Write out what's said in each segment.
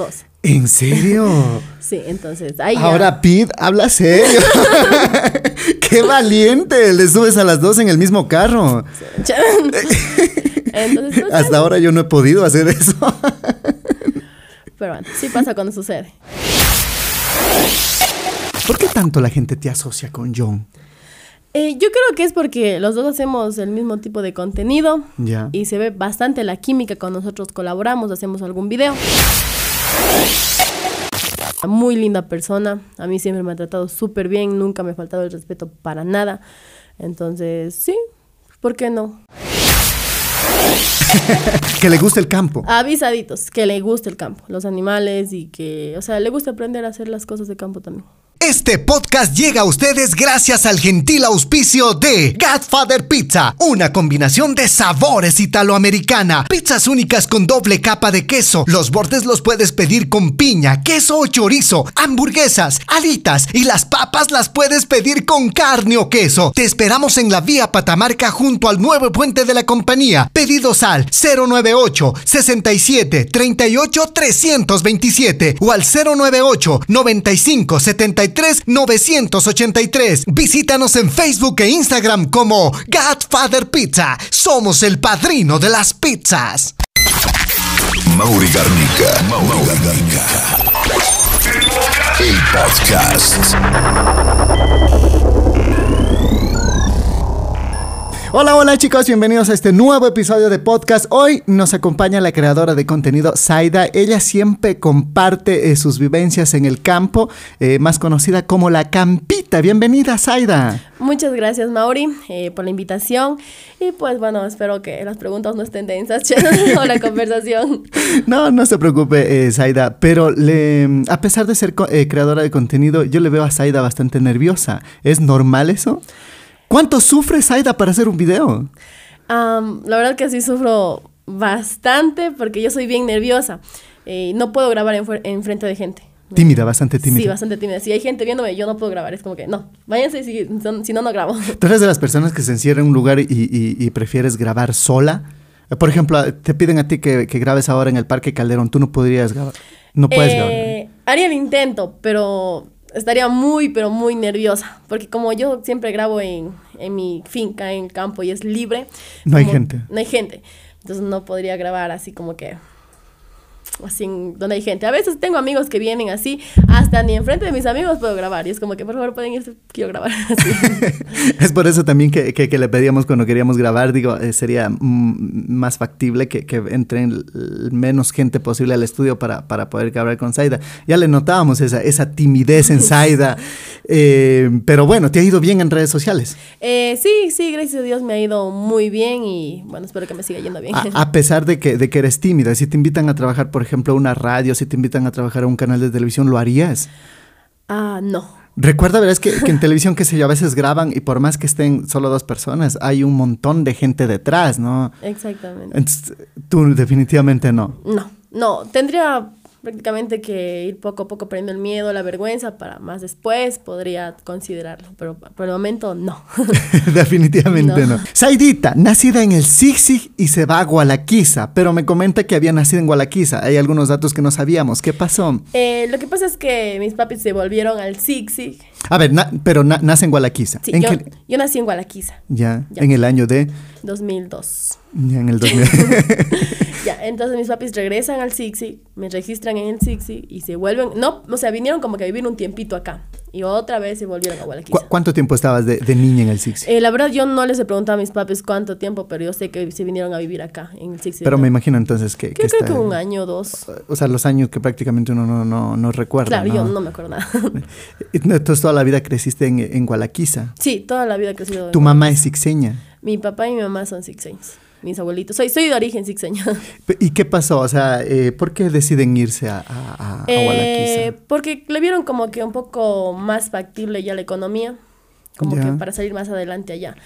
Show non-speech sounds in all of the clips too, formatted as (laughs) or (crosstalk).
Dos. ¿En serio? (laughs) Sí, entonces ahí ya. Ahora Pete habla serio. (laughs) ¡Qué valiente! Le subes a las dos en el mismo carro. (laughs) Entonces, pues, Hasta ahora yo no he podido hacer eso. pero bueno, sí pasa cuando sucede. ¿Por qué tanto la gente te asocia con John? Eh, yo creo que es porque los dos hacemos el mismo tipo de contenido y se ve bastante la química cuando nosotros colaboramos, hacemos algún video. Muy linda persona, a mí siempre me ha tratado súper bien, nunca me ha faltado el respeto para nada. Entonces, sí, ¿por qué no? Que le gusta el campo. Avisaditos, que le guste el campo, los animales y que, o sea, le gusta aprender a hacer las cosas de campo también. Este podcast llega a ustedes gracias al gentil auspicio de Godfather Pizza, una combinación de sabores italoamericana, pizzas únicas con doble capa de queso, los bordes los puedes pedir con piña, queso o chorizo, hamburguesas, alitas y las papas las puedes pedir con carne o queso. Te esperamos en la vía Patamarca junto al nuevo puente de la compañía. Pedidos al 098 67 38 327 o al 098 95 73 983. Visítanos en Facebook e Instagram como Godfather Pizza. Somos el padrino de las pizzas. Mauri Garnica. Mauri Garnica. El podcast. Hola, hola chicos, bienvenidos a este nuevo episodio de podcast. Hoy nos acompaña la creadora de contenido Zaida. Ella siempre comparte eh, sus vivencias en el campo, eh, más conocida como la Campita. Bienvenida, Zaida. Muchas gracias, Mauri, eh, por la invitación. Y pues bueno, espero que las preguntas no estén densas (laughs) o la conversación. No, no se preocupe, Zaida, pero le, a pesar de ser creadora de contenido, yo le veo a Zaida bastante nerviosa. ¿Es normal eso? ¿Cuánto sufre Zaida para hacer un video? La verdad que sí sufro bastante porque yo soy bien nerviosa. Eh, no puedo grabar en, frente de gente. Tímida, bastante tímida. Sí, bastante tímida. Si hay gente viéndome, yo no puedo grabar. Es como que no, váyanse si, si no, no grabo. (laughs) ¿Tú eres de las personas que se encierra en un lugar y, y- y prefieres grabar sola? Eh, Por ejemplo, te piden a ti que, que grabes ahora en el Parque Calderón. Tú no podrías grabar. No puedes grabar. Eh, haría el intento, pero estaría muy, pero muy nerviosa. Porque como yo siempre grabo en, en mi finca, en el campo, y es libre. No hay como- gente. No hay gente. Entonces no podría grabar así como que... Así donde hay gente. A veces tengo amigos que vienen así, hasta ni enfrente de mis amigos puedo grabar. Y es como que, por favor, pueden irse, quiero grabar (laughs) así. (laughs) Es por eso también que, que- que le pedíamos cuando queríamos grabar, digo, eh, sería más factible que, que entren l- menos gente posible al estudio para, para poder grabar con Zaida. Ya le notábamos esa, esa timidez en (laughs) Zaida, eh, pero bueno, te ha ido bien en redes sociales. Eh, sí, sí, gracias a Dios me ha ido muy bien y bueno, espero que me siga yendo bien. A, (laughs) a pesar de que, de que eres tímida, si te invitan a trabajar, por ejemplo, a una radio, si te invitan a trabajar a un canal de televisión, ¿lo harías? ah, no. Recuerda, verás que, que en (laughs) televisión, qué sé yo, a veces graban y por más que estén solo dos personas, hay un montón de gente detrás, ¿no? Exactamente. Entonces, tú definitivamente no. No, no, tendría prácticamente que ir poco a poco perdiendo el miedo, la vergüenza, para más después podría considerarlo, pero por el momento no. (laughs) definitivamente no. No. Saidita, nacida en el Zig y se va a Gualaquiza, pero me comenta que había nacido en Gualaquiza. Hay algunos datos que no sabíamos. ¿Qué pasó? Eh, lo que pasa es que mis papis se volvieron al Zig. A ver, na- pero na- nace en Gualaquiza. Sí, ¿En yo, nací en Gualaquiza, Ya, Ya. en el año de... 2002. Ya, en el 2000. (laughs) (laughs) Ya, entonces mis papis regresan al Zig, me registran en el Zig y se vuelven, no, o sea, vinieron como que a vivir un tiempito acá y otra vez se volvieron a Gualaquiza. ¿Cu- ¿Cuánto tiempo estabas de, de niña en el Zig Eh, la verdad yo no les he preguntado a mis papis cuánto tiempo, pero yo sé que se vinieron a vivir acá en el Zig. Pero me imagino entonces que, que Yo creo está- que un año o dos. O sea, los años que prácticamente uno no, no, no recuerda. Claro, yo no me acuerdo nada. (laughs) Entonces toda la vida creciste en, en Gualaquiza. sí, toda la vida en Tu mamá es sixeña. Mi papá y mi mamá son sixeños. Mis abuelitos. Soy, soy de origen sixeño. ¿Y qué pasó? O sea, eh, ¿por qué deciden irse a, a, a- Eh, porque le vieron como que un poco más factible ya la economía. Como Ya. que para salir más adelante allá.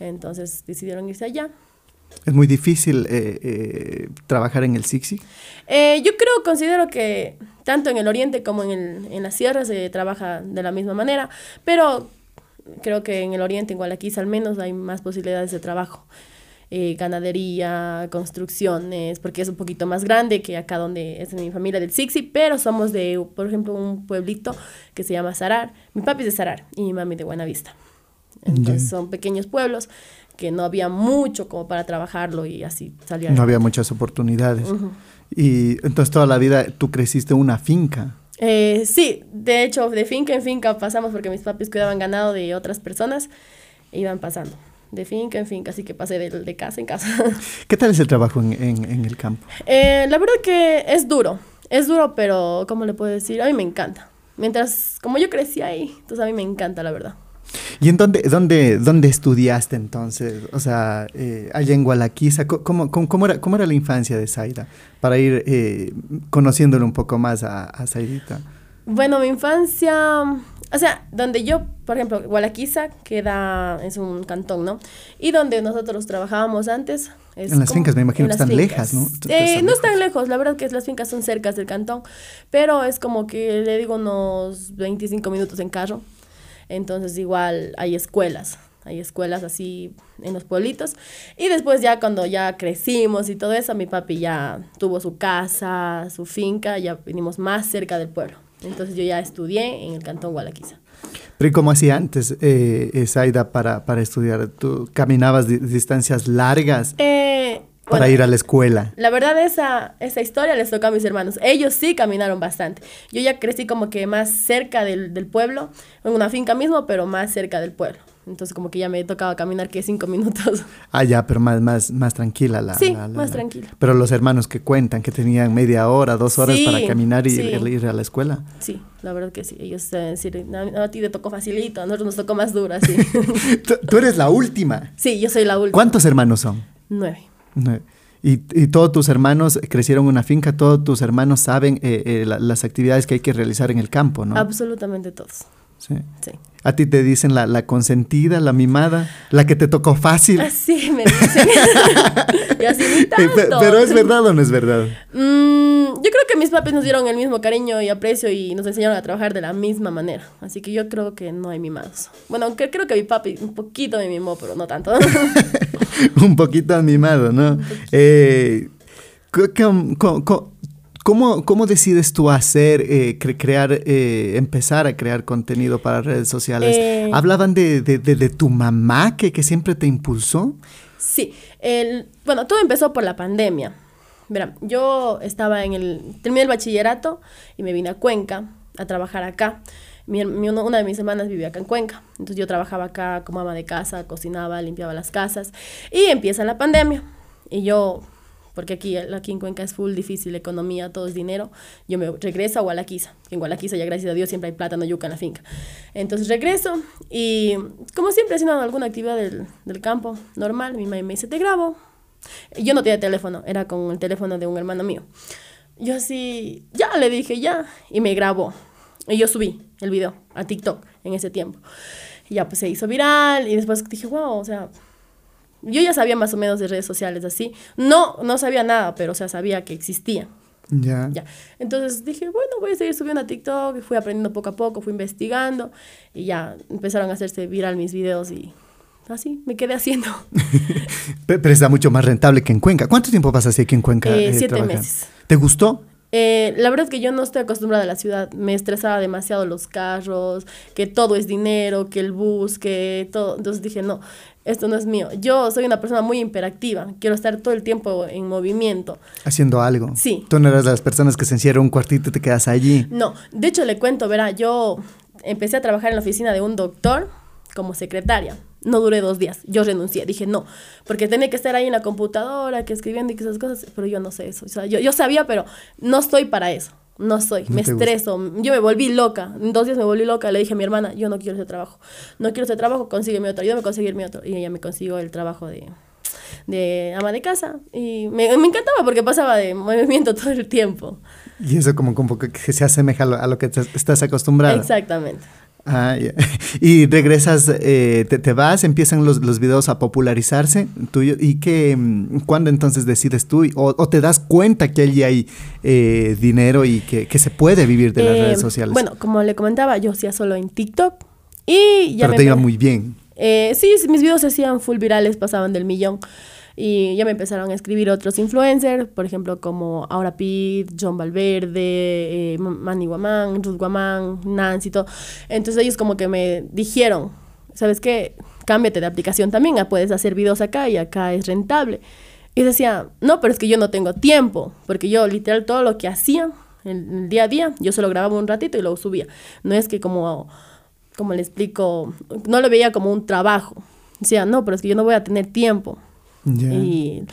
Entonces decidieron irse allá. Es muy difícil eh, eh, trabajar en el Sixi. Eh, yo creo, considero que tanto en el oriente como en, el, en la sierra se trabaja de la misma manera, pero creo que en el oriente, en Gualaquiza al menos, hay más posibilidades de trabajo. Eh, ganadería, construcciones, porque es un poquito más grande que acá donde es mi familia del Sixi, pero somos de, por ejemplo, un pueblito que se llama Sarar. Mi papi es de Sarar y mi mami de Buenavista. Entonces son pequeños pueblos que no había mucho como para trabajarlo y así salía. No había muchas oportunidades. Y entonces toda la vida tú creciste en una finca. Eh, sí, de hecho, de finca en finca pasamos porque mis papis cuidaban ganado de otras personas e iban pasando. De finca en finca, así que pasé de, de casa en casa. (laughs) ¿Qué tal es el trabajo en, en, en el campo? Eh, la verdad que es duro, es duro, pero ¿cómo le puedo decir? A mí me encanta. Mientras, como yo crecí ahí, entonces a mí me encanta, la verdad. ¿Y en dónde, dónde, dónde estudiaste entonces? O sea, eh, allá en Gualaquiza, ¿cómo, cómo, cómo, era, ¿cómo era la infancia de Zaida? Para ir eh, conociéndolo un poco más a, a Zaidita. Bueno, mi infancia, o sea, donde yo, por ejemplo, Gualaquiza queda, es un cantón, ¿no? Y donde nosotros trabajábamos antes. Es en las como- fincas, me imagino que están fincas. lejas, ¿no? Eh, Están no están lejos, la verdad que las fincas son cercas del cantón, pero es como que le digo unos 25 minutos en carro. Entonces igual hay escuelas, hay escuelas así en los pueblitos. Y después ya cuando ya crecimos y todo eso, mi papi ya tuvo su casa, su finca, ya vinimos más cerca del pueblo. Entonces yo ya estudié en el cantón Gualaquiza. Pero ¿y cómo hacía antes eh, eh, Zaida para, para estudiar? ¿Tú caminabas di- distancias largas Eh, para bueno, ir a la escuela? La verdad, esa, esa historia les tocó a mis hermanos. Ellos sí caminaron bastante. Yo ya crecí como que más cerca del, del pueblo, en una finca mismo, pero más cerca del pueblo. Entonces como que ya me tocaba caminar que cinco minutos. Ah, ya, pero más, más, más tranquila la... Sí, la- la- más la- tranquila. Pero los hermanos que cuentan que tenían media hora, dos horas Sí, para caminar y sí. ir, ir a la escuela. Sí, la verdad que sí. Ellos "No, a ti te tocó facilito, a nosotros nos tocó más duro, así. (laughs) Tú, tú eres la última. sí, yo soy la última. ¿Cuántos hermanos son? Nueve. Nueve. Y, y todos tus hermanos crecieron en una finca, todos tus hermanos saben eh, eh, la- las actividades que hay que realizar en el campo, ¿no? Absolutamente todos. Sí. Sí. A ti te dicen la, la consentida, la mimada, la que te tocó fácil. Así me dicen. (laughs) y así ni tanto. Pero es verdad o no es verdad. Mm, yo creo que mis papis nos dieron el mismo cariño y aprecio y nos enseñaron a trabajar de la misma manera. Así que yo creo que no hay mimados. Bueno, aunque creo que mi papi un poquito me mimó, pero no tanto. (laughs) un poquito mimado, ¿no? Eh, ¿Cómo, cómo decides tú hacer, eh, cre- crear, eh, empezar a crear contenido para redes sociales? Eh. ¿Hablaban de, de, de- de tu mamá que, que siempre te impulsó? sí, el, bueno, todo empezó por la pandemia. Verán, yo estaba en el, terminé el bachillerato y me vine a Cuenca a trabajar acá. Mi, mi- una de mis hermanas vivía acá en Cuenca, entonces yo trabajaba acá como ama de casa, cocinaba, limpiaba las casas y empieza la pandemia y yo, porque aquí, aquí en Cuenca es full difícil economía, todo es dinero, yo me regreso a Gualaquiza, en Gualaquiza ya gracias a Dios siempre hay plátano, yuca en la finca. Entonces regreso y como siempre haciendo alguna actividad del, del campo normal, mi mamá me dice, te grabo. Yo no tenía teléfono, era con el teléfono de un hermano mío. Yo así, ya le dije, ya, y me grabó. Y yo subí el video a TikTok en ese tiempo. Y ya pues se hizo viral y después dije, wow, o sea, yo ya sabía más o menos de redes sociales así. No, no sabía nada, pero o sea, sabía que existían. Ya. Ya. Entonces dije, bueno, voy a seguir subiendo a TikTok y fui aprendiendo poco a poco, fui investigando y ya empezaron a hacerse viral mis videos y así me quedé haciendo (laughs) Pe- Pero está mucho más rentable que en Cuenca. ¿Cuánto tiempo pasaste aquí en Cuenca? Eh, eh, siete trabajando? meses. ¿Te gustó? Eh, la verdad es que yo no estoy acostumbrada a la ciudad. Me estresaba demasiado los carros, que todo es dinero, que el bus, que todo. Entonces dije, no, esto no es mío. Yo soy una persona muy hiperactiva. Quiero estar todo el tiempo en movimiento. Haciendo algo. Sí. Tú no eras de las personas que se encierran en un cuartito y te quedas allí. No, de hecho le cuento, verá, yo empecé a trabajar en la oficina de un doctor como secretaria. No duré dos días, yo renuncié, dije no, porque tenía que estar ahí en la computadora, que escribiendo y que esas cosas, pero yo no sé eso. O sea, yo, yo sabía, pero no estoy para eso. No soy, No me gusta. estreso, yo me volví loca, en dos días me volví loca, le dije a mi hermana, yo no quiero ese trabajo, no quiero ese trabajo, consígueme otro, ayúdame a conseguirme otro, y ella me consiguió el trabajo de, de ama de casa, y me, me encantaba porque pasaba de movimiento (laughs) todo el tiempo. Y eso como, como que se asemeja a lo, a lo que te- estás acostumbrada. Exactamente. Ah, ya. (laughs) Y regresas, eh, te, te vas, empiezan los, los videos a popularizarse tuyo, y que, mm, ¿cuándo entonces decides tú? O, o te das cuenta que allí hay eh, dinero y que, que se puede vivir de las Eh, redes sociales. Bueno, como le comentaba, yo hacía solo en TikTok y ya Pero me te iba muy bien. Eh, sí, mis videos se hacían full virales, pasaban del millón. Y ya me empezaron a escribir otros influencers, por ejemplo, como Aura Pete, John Valverde, eh, Manny Guamán, Ruth Guamán, Nancy, todo. Entonces ellos como que me dijeron, ¿sabes qué? Cámbiate de aplicación también, ah, puedes hacer videos acá y acá es rentable. Y decía, no, pero es que yo no tengo tiempo, porque yo literal todo lo que hacía el, día a día, yo solo grababa un ratito y luego subía. No es que como, como le explico, no lo veía como un trabajo. Decía, no, pero es que yo no voy a tener tiempo. Y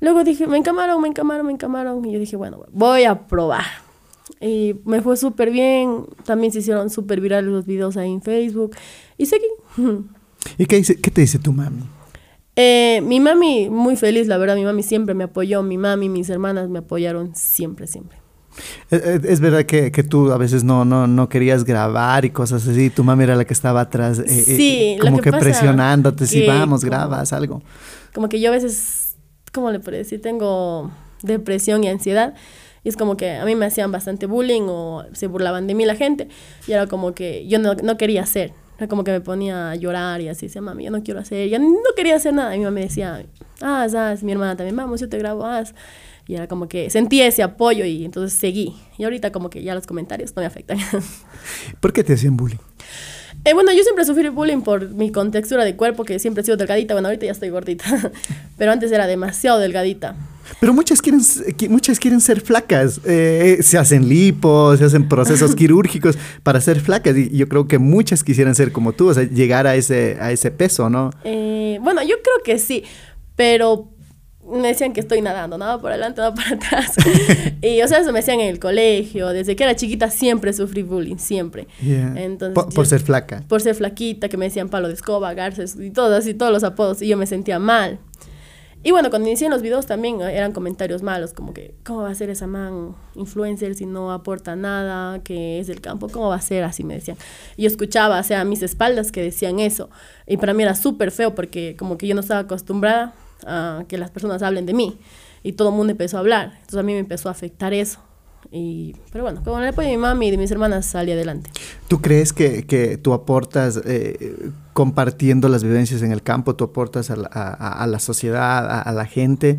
luego dije, me encamaron, me encamaron, me encamaron. Y yo dije, bueno, voy a probar. Y me fue súper bien. También se hicieron súper virales los videos ahí en Facebook. Y seguí. (laughs) ¿Y qué, dice, qué te dice tu mami? Eh, mi mami, muy feliz, la verdad, mi mami siempre me apoyó, mi mami, mis hermanas me apoyaron siempre, siempre. Eh, eh, es, verdad que, que, tú a veces no, no, no querías grabar y cosas así, tu mami era la que estaba atrás, sí, como que, presionándote, si vamos, grabas algo. Como que yo a veces, ¿cómo le puedo decir? Tengo depresión y ansiedad. Y es como que a mí me hacían bastante bullying o se burlaban de mí la gente. Y era como que yo no, no quería hacer como que me ponía a llorar y así, decía, mami, yo no quiero hacer, ya no quería hacer nada. Y mi mamá me decía, haz, haz, mi hermana también, vamos, yo te grabo, haz. Y era como que sentí ese apoyo y entonces seguí. Y ahorita como que ya los comentarios no me afectan. ¿Por qué te hacían bullying? Eh, bueno, yo siempre sufrí bullying por mi contextura de cuerpo, que siempre he sido delgadita. Bueno, ahorita ya estoy gordita, (laughs) pero antes era demasiado delgadita. Pero muchas quieren, muchas quieren ser flacas. Eh, se hacen lipos, se hacen procesos (laughs) quirúrgicos para ser flacas. Y yo creo que muchas quisieran ser como tú, o sea, llegar a ese, a ese peso, ¿no? Eh, bueno, yo creo que sí, pero me decían que estoy nadando, nada por adelante, nada por atrás. (laughs) y, o sea, eso me decían en el colegio. Desde que era chiquita siempre sufrí bullying, siempre. Entonces, por, ser flaca. Por ser flaquita, que me decían palo de escoba, garces y todo así, todos los apodos. Y yo me sentía mal. Y bueno, cuando inicié los videos también eran comentarios malos, como que, ¿cómo va a ser esa man influencer si no aporta nada, que es del campo? ¿Cómo va a ser? Así me decían. Y yo escuchaba, o sea, a mis espaldas que decían eso. Y para mí era súper feo porque como que yo no estaba acostumbrada a que las personas hablen de mí. Y todo el mundo empezó a hablar. Entonces a mí me empezó a afectar eso. Y, pero bueno, con el apoyo de mi mami y de mis hermanas salí adelante. ¿Tú crees que, que tú aportas, eh, compartiendo las vivencias en el campo, tú aportas a la, a, la sociedad, a, la gente,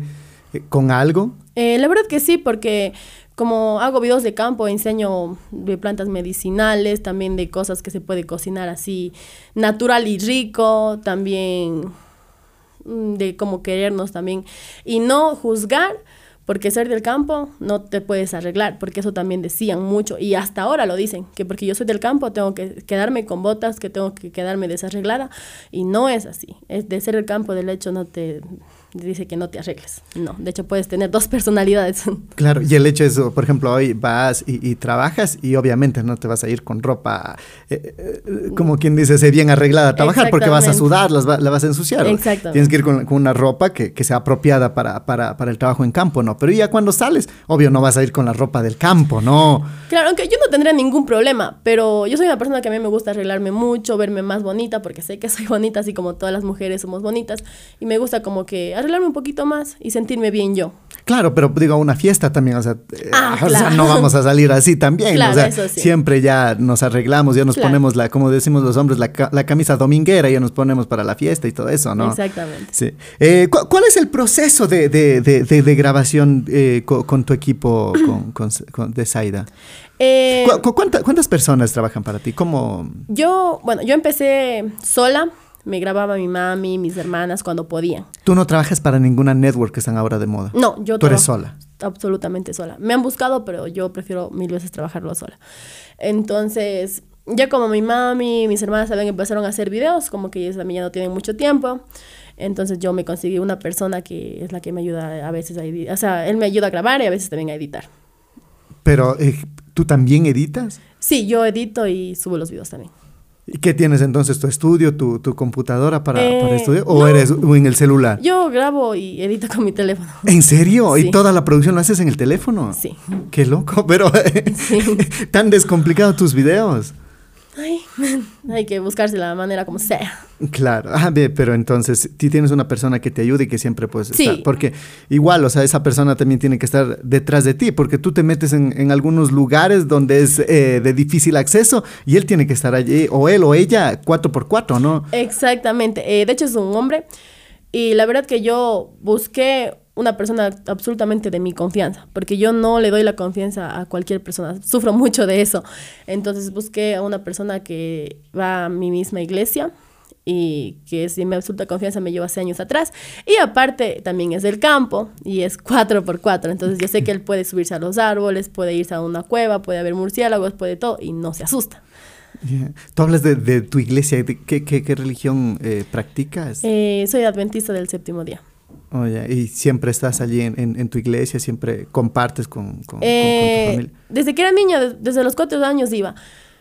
eh, con algo? Eh, la verdad que sí, porque como hago videos de campo, enseño de plantas medicinales, también de cosas que se puede cocinar así natural y rico, también de cómo querernos también y no juzgar porque ser del campo no te puedes arreglar, porque eso también decían mucho y hasta ahora lo dicen, que porque yo soy del campo tengo que quedarme con botas, que tengo que quedarme desarreglada y no es así. Es de ser del campo del hecho no te dice que no te arregles. No, de hecho puedes tener dos personalidades. (laughs) Claro, y el hecho es, por ejemplo, hoy vas y, trabajas y obviamente no te vas a ir con ropa, eh, eh, como quien dice, bien arreglada a trabajar porque vas a sudar, las la vas a ensuciar. Exacto. Tienes que ir con, una ropa que, que, sea apropiada para, para, para el trabajo en campo, ¿no? Pero ya cuando sales, obvio no vas a ir con la ropa del campo, ¿no? Claro, aunque yo no tendría ningún problema, pero yo soy una persona que a mí me gusta arreglarme mucho, verme más bonita, porque sé que soy (laughs) bonita, así como todas las mujeres somos bonitas, y me gusta como que arreglarme un poquito más y sentirme bien yo. Claro, pero digo, una fiesta también, o sea, eh, ah, no vamos a salir así también. o sea, siempre ya nos arreglamos, ya nos ponemos la, como decimos los hombres, la, la, camisa dominguera, ya nos ponemos para la fiesta y todo eso, ¿no? Exactamente. Sí. Eh, ¿Cuál es el proceso de, de, de, grabación eh, con, tu equipo (clears throat) con, con, de Saida? ¿Cuántas personas trabajan para ti? ¿Cómo? Yo, bueno, yo empecé sola me grababa mi mami, mis hermanas cuando podían. ¿Tú no trabajas para ninguna network que están ahora de moda? No, yo ¿Tú eres sola? Absolutamente sola. Me han buscado, pero yo prefiero mil veces trabajarlo sola. Entonces, ya como mi mami y mis hermanas saben, empezaron a hacer videos, como que ellos también ya no tienen mucho tiempo. Entonces yo me conseguí una persona que es la que me ayuda a veces a editar. O sea, él me ayuda a grabar y a veces también a editar. Pero, eh, ¿tú también editas? Sí, yo edito y subo los videos también. ¿Y qué tienes entonces? ¿Tu estudio, tu, tu computadora para, para, eh, estudiar? ¿O eres en el celular? Yo grabo y edito con mi teléfono. ¿En serio? ¿Y toda la producción la haces en el teléfono? Sí. Qué loco, pero (laughs) (laughs) tan descomplicado tus videos. Ay, (laughs) hay que buscarse la manera como sea. Claro, ah, pero entonces tú tienes una persona que te ayude y que siempre puedes estar. Porque igual, o sea, esa persona también tiene que estar detrás de ti, porque tú te metes en, algunos lugares donde es eh, de difícil acceso y él tiene que estar allí, o él o ella, cuatro por cuatro, ¿no? Exactamente. Eh, de hecho, es un hombre. Y la verdad que yo busqué una persona absolutamente de mi confianza, porque yo no le doy la confianza a cualquier persona, sufro mucho de eso. Entonces busqué a una persona que va a mi misma iglesia y que es de mi absoluta confianza, me lleva hace años atrás. Y aparte también es del campo y es 4x4, entonces yo sé que él puede subirse a los árboles, puede irse a una cueva, puede haber murciélagos, puede todo y no se asusta. Yeah. Tú hablas de, de tu iglesia, ¿de qué, qué, qué religión eh, practicas? Eh, soy adventista del séptimo día. Oh, yeah. Y siempre estás allí en, en, en, tu iglesia, siempre compartes con, con, Eh, con, con tu familia. Desde que era niña, de- desde los cuatro años iba.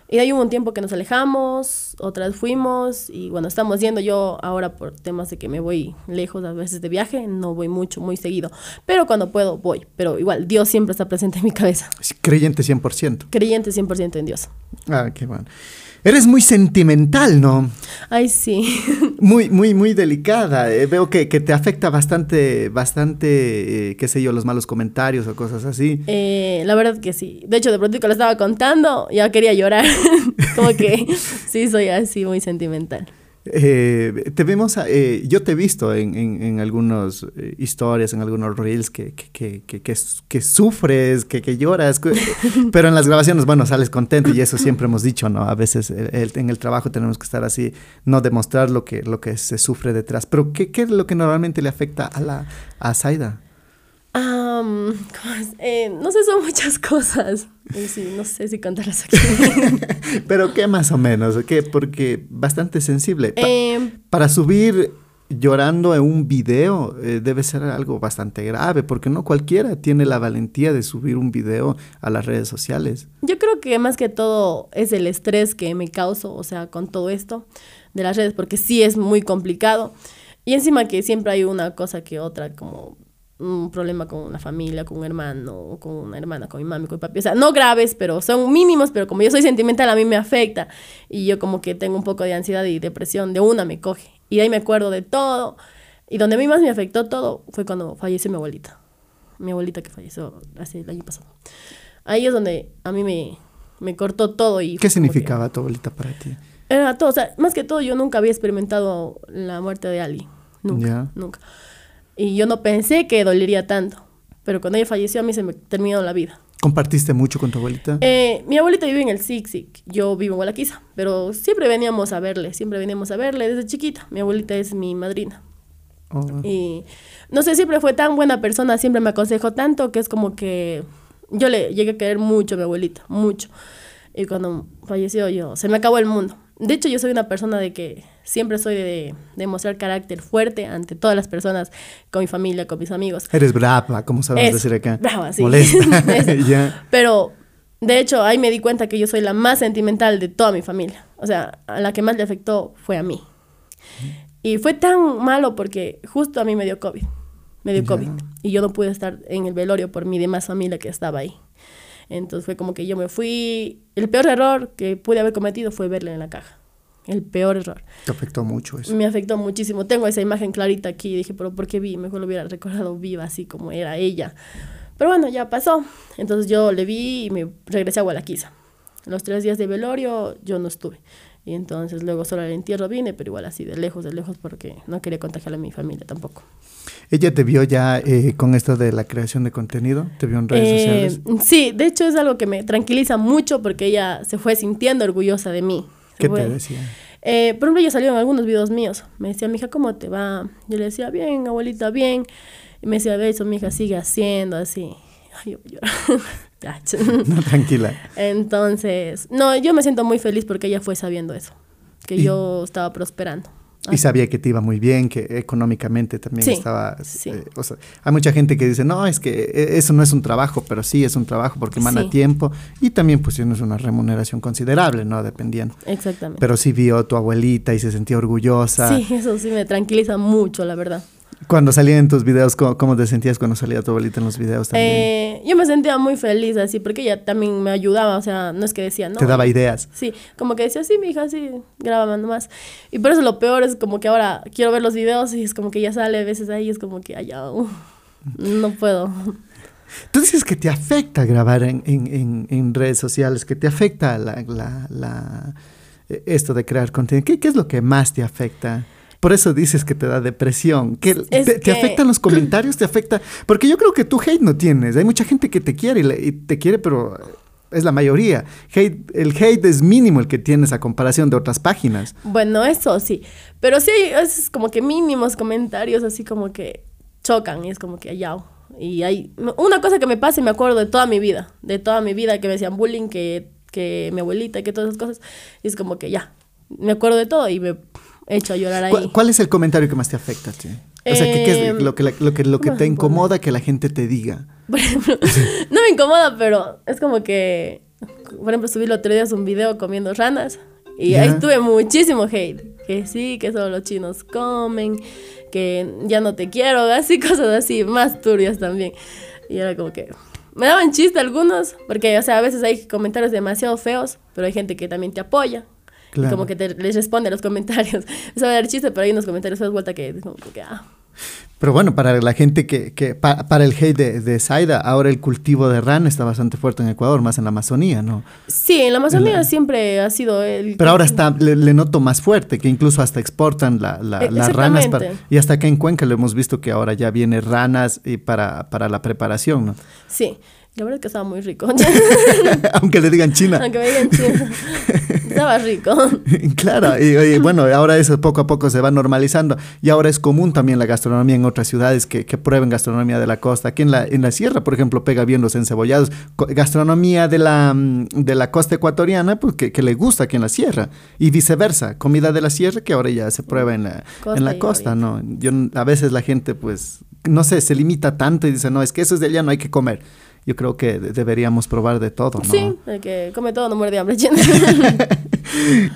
Y ahí hubo un tiempo que nos alejamos, otras fuimos, y bueno, estamos yendo yo ahora por temas de que me voy lejos a veces de viaje, no voy mucho, muy seguido. Pero cuando puedo, voy. Pero igual, Dios siempre está presente en mi cabeza. Creyente 100%. Creyente 100% en Dios. Ah, qué bueno. Eres muy sentimental, ¿no? Ay, sí. (laughs) Muy, muy, muy delicada. Eh, veo que, que te afecta bastante, bastante, eh, qué sé yo, los malos comentarios o cosas así. Eh, la verdad que sí. De hecho, de pronto que lo estaba contando, ya quería llorar. (laughs) Como que sí, soy así, muy sentimental. Eh, te vemos, a- eh, yo te he visto en, en, en algunas eh, historias, en algunos reels que, que, que, que, sufres, que, que lloras, (laughs) pero en las grabaciones, bueno, sales contento y eso siempre hemos dicho, ¿no? A veces el- el- en el trabajo tenemos que estar así, no demostrar lo que, lo que se sufre detrás. Pero ¿qué, qué es lo que normalmente le afecta a la a Zaida? (laughs) Eh, no sé, son muchas cosas. Y sí, no sé si contarlas aquí. (laughs) Pero ¿qué más o menos? ¿Qué? Porque bastante sensible. Pa- Em, Para subir llorando en un video eh, debe ser algo bastante grave, porque no cualquiera tiene la valentía de subir un video a las redes sociales. yo creo que más que todo es el estrés que me causo, o sea, con todo esto de las redes, porque sí es muy complicado. Y encima que siempre hay una cosa que otra, como un problema con una familia, con un hermano, o con una hermana, con mi mami, con mi papi. O sea, no graves, pero son mínimos, pero como yo soy sentimental, a mí me afecta. Y yo como que tengo un poco de ansiedad y depresión, de una me coge. Y de ahí me acuerdo de todo. Y donde a mí más me afectó todo fue cuando falleció mi abuelita. Mi abuelita que falleció hace el año pasado. Ahí es donde a mí me, me cortó todo. y ¿Qué significaba tu abuelita para ti? era todo, o sea, más que todo yo nunca había experimentado la muerte de Ali, nunca, Ya. nunca. Y yo no pensé que dolería tanto, pero cuando ella falleció a mí se me terminó la vida. ¿Compartiste mucho con tu abuelita? Eh, mi abuelita vive en el Sixic, yo vivo en Gualaquiza, pero siempre veníamos a verle, siempre veníamos a verle desde chiquita. Mi abuelita es mi madrina. Oh, Y no sé, siempre fue tan buena persona, siempre me aconsejó tanto que es como que yo le llegué a querer mucho a mi abuelita, mucho. Y cuando falleció yo, se me acabó el mundo. De hecho, yo soy una persona de que siempre soy de, de mostrar carácter fuerte ante todas las personas, con mi familia, con mis amigos. Eres brava, como sabemos Eso, decir acá. brava, sí. Molesta. (laughs) (laughs) Pero, de hecho, ahí me di cuenta que yo soy la más sentimental de toda mi familia. O sea, a la que más le afectó fue a mí. Y fue tan malo porque justo a mí me dio COVID. Me dio. COVID. Y yo no pude estar en el velorio por mi demás familia que estaba ahí. Entonces fue como que yo me fui. El peor error que pude haber cometido fue verle en la caja. El peor error. Te afectó mucho eso. Me afectó muchísimo. Tengo esa imagen clarita aquí dije, pero ¿por qué vi? Mejor lo hubiera recordado viva, así como era ella. Pero bueno, ya pasó. Entonces yo le vi y me regresé a Gualaquiza. Los tres días de velorio yo no estuve. Y entonces luego solo al entierro vine, pero igual así de lejos, de lejos, porque no quería contagiar a mi familia tampoco. ¿Ella te vio ya eh, con esto de la creación de contenido? ¿Te vio en redes Eh, sociales? sí, de hecho es algo que me tranquiliza mucho porque ella se fue sintiendo orgullosa de mí. ¿Qué fue- te decía? Eh, por ejemplo, ella salió en algunos videos míos. Me decía, mija, ¿cómo te va? Yo le decía, bien, abuelita, bien. Y me decía, ve eso, mija, sigue haciendo así. Ay, yo voy (laughs) (laughs) No, tranquila. Entonces, no, yo me siento muy feliz porque ella fue sabiendo eso, que Y- yo estaba prosperando. Y sabía que te iba muy bien, que económicamente también Sí, estaba... sí. eh, o sea, hay mucha gente que dice, no, es que eh, eso no es un trabajo, pero sí es un trabajo porque Sí. tiempo y también pues tienes una remuneración considerable, ¿no? Dependiendo. Exactamente. Pero sí vio a tu abuelita y se sentía orgullosa. sí, eso sí me tranquiliza mucho, la verdad. Cuando salían en tus videos, ¿cómo, cómo te sentías cuando salía tu abuelita en los videos también? Eh, yo me sentía muy feliz así, porque ella también me ayudaba, o sea, no es que decía, no. te daba ideas. Sí, como que decía, sí, mi hija, sí, grababa nomás. Y por eso lo peor es como que ahora quiero ver los videos y es como que ya sale a veces ahí, es como que, ay, ya, uh, no puedo. Tú dices que te afecta grabar en, en- en- en redes sociales, que te afecta la, la- la- eh, esto de crear contenido. ¿Qué, qué es lo que más te afecta? Por eso dices que te da depresión. Que te, afectan los (clears throat) comentarios? ¿Te afecta? Porque yo creo que tú hate no tienes. Hay mucha gente que te quiere y, le- y te quiere, pero es la mayoría. Hate, el hate es mínimo el que tienes a comparación de otras páginas. Bueno, eso sí. Pero sí, es como que mínimos comentarios así como que chocan y es como que ya. Y hay una cosa que me pasa y me acuerdo de toda mi vida, de toda mi vida que me decían bullying, que, que mi abuelita, que todas esas cosas. Y es como que ya, me acuerdo de todo y me echo a llorar ahí. ¿Cuál, cuál es el comentario que más te afecta? che? O sea, ¿qué, qué es Em, lo que, lo que, lo que ¿cómo te incomoda que la gente te diga? (laughs) Por ejemplo, no me incomoda, pero es como que, por ejemplo, subí el otro día un video comiendo ranas y Ya. ahí tuve muchísimo hate. Que sí, que solo los chinos comen, que ya no te quiero, así (laughs) cosas así, más turbias también. Y era como que me daban chiste algunos, porque, o sea, a veces hay comentarios demasiado feos, pero hay gente que también te apoya. Claro. Y como que te, les responde a los comentarios. (laughs) Eso va a dar chiste, pero hay unos comentarios feos vuelta que, como que, ah, Pero bueno, para la gente que, que pa- para el hate de, de Zaida, ahora el cultivo de rana está bastante fuerte en Ecuador, más en la Amazonía, ¿no? Sí, en la Amazonía siempre ha sido el... Pero ahora está, le, le noto más fuerte, que incluso hasta exportan la- la- E- las ranas. Para, y hasta acá en Cuenca lo hemos visto que ahora ya viene ranas y para, para la preparación, ¿no? Sí, la verdad es que estaba muy rico. (laughs) Aunque le digan China. Aunque me digan chino. (laughs) Estaba rico. (laughs) Claro, y, y bueno, ahora eso poco a poco se va normalizando y ahora es común también la gastronomía en otras ciudades que, que prueben gastronomía de la costa. Aquí en la, en la sierra, por ejemplo, pega bien los encebollados. Gastronomía de la, mm, de la costa ecuatoriana, pues que, le gusta aquí en la sierra y viceversa. Comida de la sierra que ahora ya se prueba en la Costa en la costa, ¿no? Yo, a veces la gente, pues, no sé, se limita tanto y dice, no, es que eso es de allá, no hay que comer. Yo creo que de- deberíamos probar de todo, ¿no? Sí, el que come todo no muere de hambre. (laughs)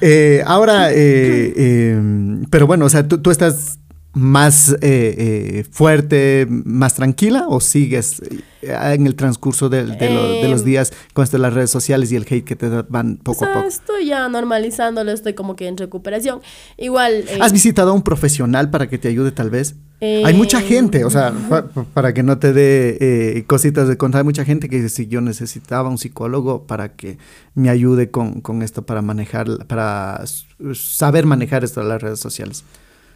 Eh, ahora, eh, eh, pero bueno, o sea, ¿tú, tú estás más eh, eh, fuerte, más tranquila o sigues eh, en el transcurso de, lo- de los Em, días con esto de las redes sociales y el hate que te van o poco a poco? estoy ya normalizándolo, estoy como que en recuperación. Igual... ¿Has visitado a un profesional para que te ayude tal vez? Eh, Hay mucha gente, o sea, pa- pa- para que no te dé eh, cositas de contar, hay mucha gente que dice, si yo necesitaba un psicólogo para que me ayude con, con esto, para manejar, para saber manejar esto de las redes sociales.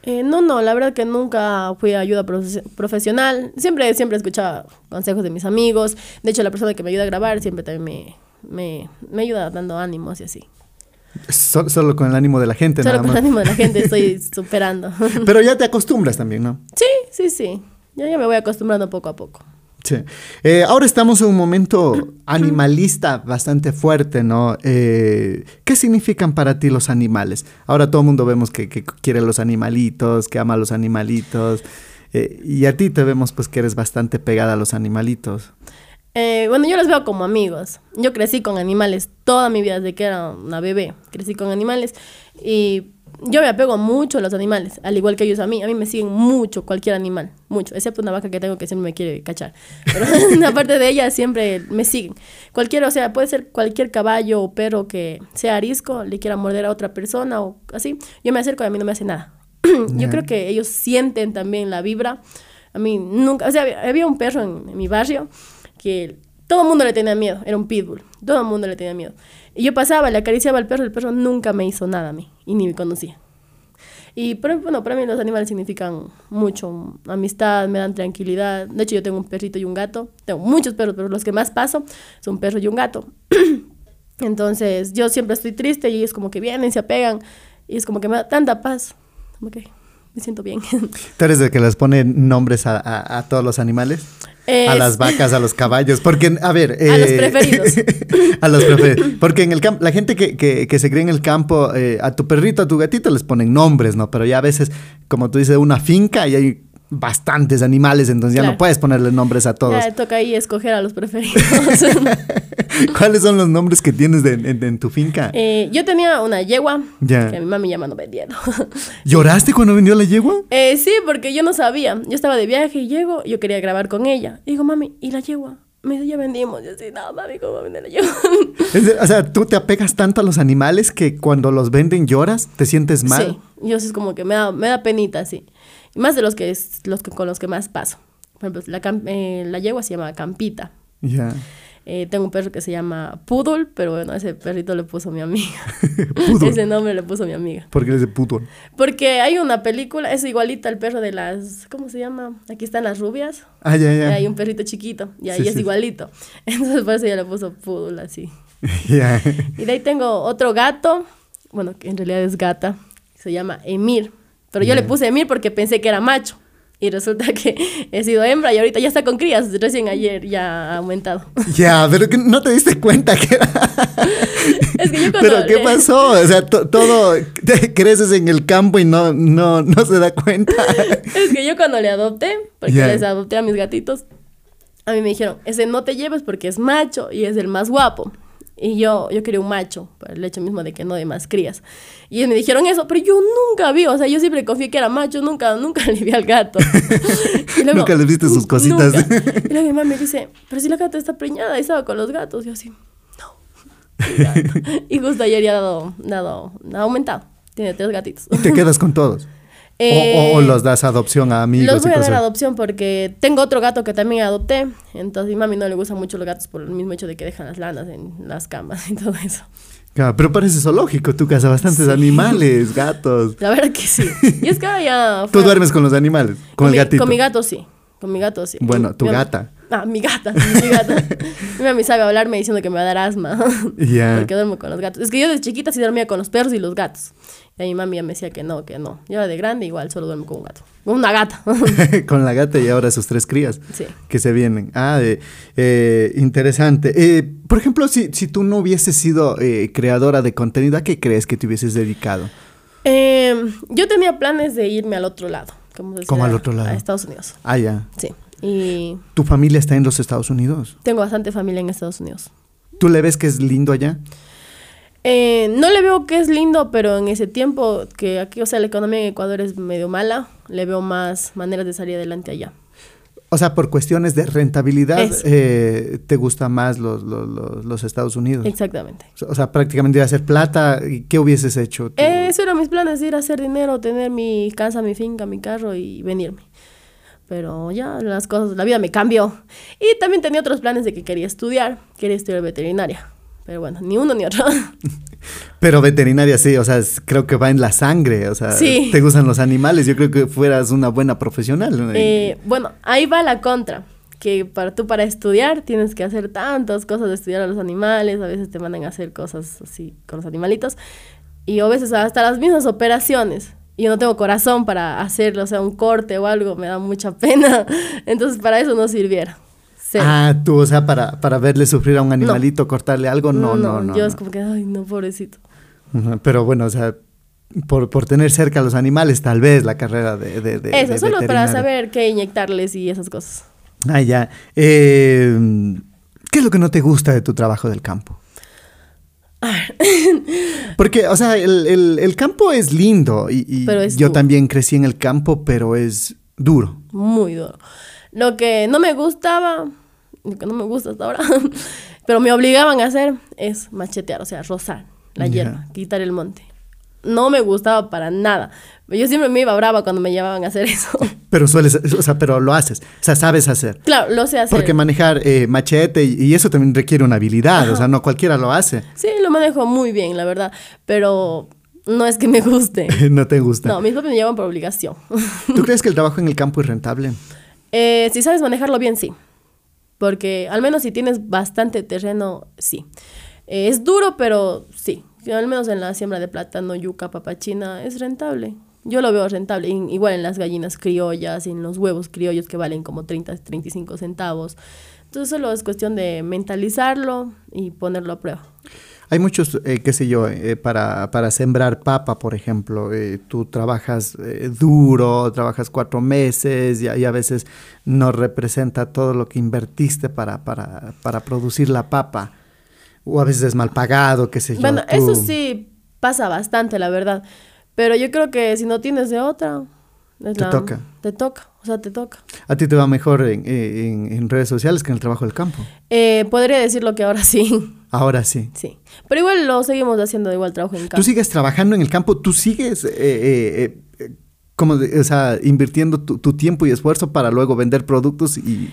eh, no, no, la verdad que nunca fui a ayuda profe- profesional. Siempre, siempre escuchaba consejos de mis amigos. De hecho, la persona que me ayuda a grabar siempre también me, me, me ayuda dando ánimos y así. So- solo con el ánimo de la gente, Solo nada con el ánimo de la gente (laughs) estoy superando. (laughs) Pero ya te acostumbras también, ¿no? sí, sí, sí. Ya, ya me voy acostumbrando poco a poco. Sí. Eh, ahora estamos en un momento animalista bastante fuerte, ¿no? Eh, ¿Qué significan para ti los animales? Ahora todo el mundo vemos que, que quiere los animalitos, que ama a los animalitos. eh, y a ti te vemos pues que eres bastante pegada a los animalitos. Eh, bueno, yo los veo como amigos. Yo crecí con animales toda mi vida, desde que era una bebé. Crecí con animales y yo me apego mucho a los animales, al igual que ellos a mí. A mí me siguen mucho cualquier animal, mucho, excepto una vaca que tengo que siempre me quiere cachar. Pero (laughs) aparte de ella, siempre me siguen. Cualquier, o sea, puede ser cualquier caballo o perro que sea arisco, le quiera morder a otra persona o así. Yo me acerco y a mí no me hace nada. (clears throat) yo creo que ellos sienten también la vibra. A mí nunca, o sea, había, había un perro en, en mi barrio que todo el mundo le tenía miedo, era un pitbull, todo el mundo le tenía miedo. Y yo pasaba, le acariciaba al perro, el perro nunca me hizo nada a mí y ni me conocía. Y pero, bueno, para mí los animales significan mucho amistad, me dan tranquilidad. De hecho, yo tengo un perrito y un gato. Tengo muchos perros, pero los que más paso son un perro y un gato. (clears throat) Entonces, yo siempre estoy triste y es como que vienen, se apegan y es como que me da tanta paz. Como que me siento bien. (laughs) ¿Tú eres el que les pone nombres a- a todos los animales? A las vacas, a los caballos, porque, a ver... (laughs) A los eh, preferidos. (laughs) a los preferidos. Porque en el campo, la gente que, que, que se cree en el campo, eh, a tu perrito, a tu gatito les ponen nombres, ¿no? Pero ya a veces, como tú dices, una finca y hay bastantes animales, entonces ya no puedes ponerle nombres a todos. Ya toca ahí escoger a los preferidos. (laughs) ¿Cuáles son los nombres que tienes de- en, en tu finca? Eh, yo tenía una yegua Ya. que mi mami ya me vendiendo. (laughs) ¿Lloraste cuando vendió la yegua? Eh, sí, porque yo no sabía. Yo estaba de viaje y llego, yo quería grabar con ella. Y digo, mami, ¿y la yegua? Me dice, ya vendimos. Yo sí, no, mami, ¿cómo va a vender la yegua? (laughs) De- o sea, tú te apegas tanto a los animales que cuando los venden lloras, te sientes mal. Sí, yo sí es como que me da, me da penita, sí. Y más de los que, es, los que con los que más paso. Por ejemplo, la, eh, la yegua se llama Campita. Ya. Eh, tengo un perro que se llama Poodle, pero bueno, ese perrito le puso mi amiga. (laughs) Poodle. ese nombre le puso mi amiga. ¿Por qué eres de puto? Porque hay una película, es igualita al perro de las, ¿cómo se llama? Aquí están las rubias. Ah, ya, Y ya. hay un perrito chiquito, y ahí Sí, es sí. igualito. (laughs) Entonces por eso ella le puso Poodle así. (laughs) Ya. Y de ahí tengo otro gato, bueno, que en realidad es gata, se llama Emir. Pero yo le puse Emir porque pensé que era macho. Y resulta que (laughs) he sido hembra y ahorita ya está con crías. Recién ayer ya ha aumentado. (laughs) Ya, pero que no te diste cuenta que era. Es que yo (laughs) cuando Pero ¿qué le- pasó? O sea, to- todo te creces en el campo y no, no, no se da cuenta. Es que yo cuando le adopté, porque Ya. les adopté a mis gatitos, a mí me dijeron, ese no te lleves porque es macho y es el más guapo. Y yo, yo quería un macho, por el hecho mismo de que no de más crías. Y ellos me dijeron eso, pero yo nunca vi, o sea, yo siempre confié que era macho, nunca, nunca (laughs) le vi al gato. (laughs) Y Nunca le viste sus cositas. nunca. Y luego mi mamá me dice, pero si la gata está preñada y estaba con los gatos. Y yo así, no. Y (laughs) justo ayer ya ha dado, dado, ha aumentado. Tiene tres gatitos. Y te quedas con todos. O- Eh, o, o los das adopción a amigos los voy a dar adopción porque tengo otro gato que también adopté. Entonces, mi mami no le gustan mucho los gatos por el mismo hecho de que dejan las lanas en las camas y todo eso. Claro, pero parece zoológico, tu casa, bastantes animales, gatos. La verdad que sí. Y es que ahora ya. (laughs) Tú fuera- duermes con los animales, con, el mi- gatito. Con mi gato sí. Con mi gato sí. Bueno, tu Mi gata. Ah, mi gata. Mi gata. (laughs) mi mami sabe hablarme diciendo que me va a dar asma. Ya. (laughs) Porque duermo con los gatos. Es que yo desde chiquita sí dormía con los perros y los gatos. Y mi mami ya me decía que no, que no. Yo de grande igual solo duermo con un gato. Con una gata. (laughs) con la gata y ahora sus tres crías Sí. que se vienen. Ah, eh, eh, interesante. Eh, por ejemplo, si, si tú no hubieses sido eh, creadora de contenido, ¿a qué crees que te hubieses dedicado? Eh, yo tenía planes de irme al otro lado. Como ¿Cómo al otro lado? A Estados Unidos. Ah, ya. Sí. Y ¿Tu familia está en los Estados Unidos? tengo bastante familia en Estados Unidos. ¿Tú le ves que es lindo allá? Eh, no le veo que es lindo, pero en ese tiempo que aquí, o sea, la economía en Ecuador es medio mala, le veo más maneras de salir adelante allá. O sea, por cuestiones de rentabilidad, eh, ¿te gusta más los, los, los- los Estados Unidos? Exactamente. O sea, prácticamente ir a hacer plata. ¿y ¿Qué hubieses hecho? tú? Eh, eso eran mis planes, ir a hacer dinero, tener mi casa, mi finca, mi carro y venirme. Pero ya las cosas, la vida me cambió. Y también tenía otros planes de que quería estudiar, quería estudiar veterinaria. Pero bueno, ni uno ni otro. (laughs) Pero veterinaria sí, o sea, es- creo que va en la sangre, o sea, Sí. te gustan los animales, yo creo que fueras una buena profesional. Eh, bueno, ahí va la contra. Que para tú para estudiar tienes que hacer tantas cosas de estudiar a los animales, a veces te mandan a hacer cosas así con los animalitos y a veces hasta las mismas operaciones. Yo no tengo corazón para hacerlo, o sea, un corte o algo, me da mucha pena. (laughs) Entonces para eso no sirviera. Cero. Ah, tú, o sea, para, para verle sufrir a un animalito, cortarle algo, no, no, no. Yo no. es como que, ay, no, pobrecito. Pero bueno, o sea, por, por tener cerca a los animales, tal vez la carrera de, de, de- eso, de solo para saber qué inyectarles y esas cosas. Ah, ya. Eh, ¿Qué es lo que no te gusta de tu trabajo del campo? (laughs) Porque, o sea, el, el- el campo es lindo y, y Pero es yo duro. también crecí en el campo, pero es duro. Muy duro. Lo que no me gustaba, que no me gusta hasta ahora, (laughs) pero me obligaban a hacer es machetear, o sea, rozar la hierba, quitar el monte. No me gustaba para nada. Yo siempre me iba brava cuando me llevaban a hacer eso. (laughs) Pero sueles, o sea, pero lo haces, o sea, sabes hacer. claro, lo sé hacer. Porque manejar eh, machete y, y eso también requiere una habilidad, o sea, no cualquiera lo hace. Sí, lo manejo muy bien, la verdad, pero no es que me guste. (laughs) no te gusta. No, mis papás me llevan por obligación. ¿Tú crees que el trabajo en el campo es rentable? Eh, si sabes manejarlo bien, sí. Porque al menos si tienes bastante terreno, sí. Eh, es duro, pero sí. Al menos en la siembra de plátano, yuca, papachina, es rentable. Yo lo veo rentable. Igual en las gallinas criollas, en los huevos criollos que valen como 30, 35 centavos. Entonces solo es cuestión de mentalizarlo y ponerlo a prueba. Hay muchos, eh, qué sé yo, eh, para, para sembrar papa, por ejemplo, eh, tú trabajas eh, duro, trabajas cuatro meses y, a- y a veces no representa todo lo que invertiste para, para, para producir la papa. O a veces es mal pagado, qué sé yo. Bueno, tú- eso sí pasa bastante, la verdad. Pero yo creo que si no tienes de otra... es Te toca. Te toca, o sea, te toca. A ti te va mejor en, en- en redes sociales que en el trabajo del campo. Eh, podría decirlo que ahora sí, Ahora sí. sí. Pero igual lo seguimos haciendo de igual trabajo en Tú campo. sigues trabajando en el campo, tú sigues, eh, eh, eh, como, de- o sea, invirtiendo tu, tu tiempo y esfuerzo para luego vender productos y...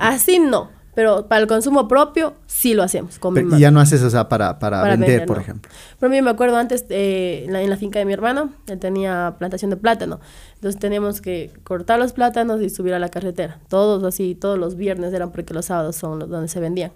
Así no. Pero para el consumo propio, sí lo hacemos. Con mi Pero- y ya no haces, o sea, para, para, Para vender, vender, por no. ejemplo. Por ejemplo, me acuerdo antes eh, en la- en la finca de mi hermano, él tenía plantación de plátano. Entonces teníamos que cortar los plátanos y subir a la carretera. Todos así, todos los viernes eran porque los sábados son los donde se vendían.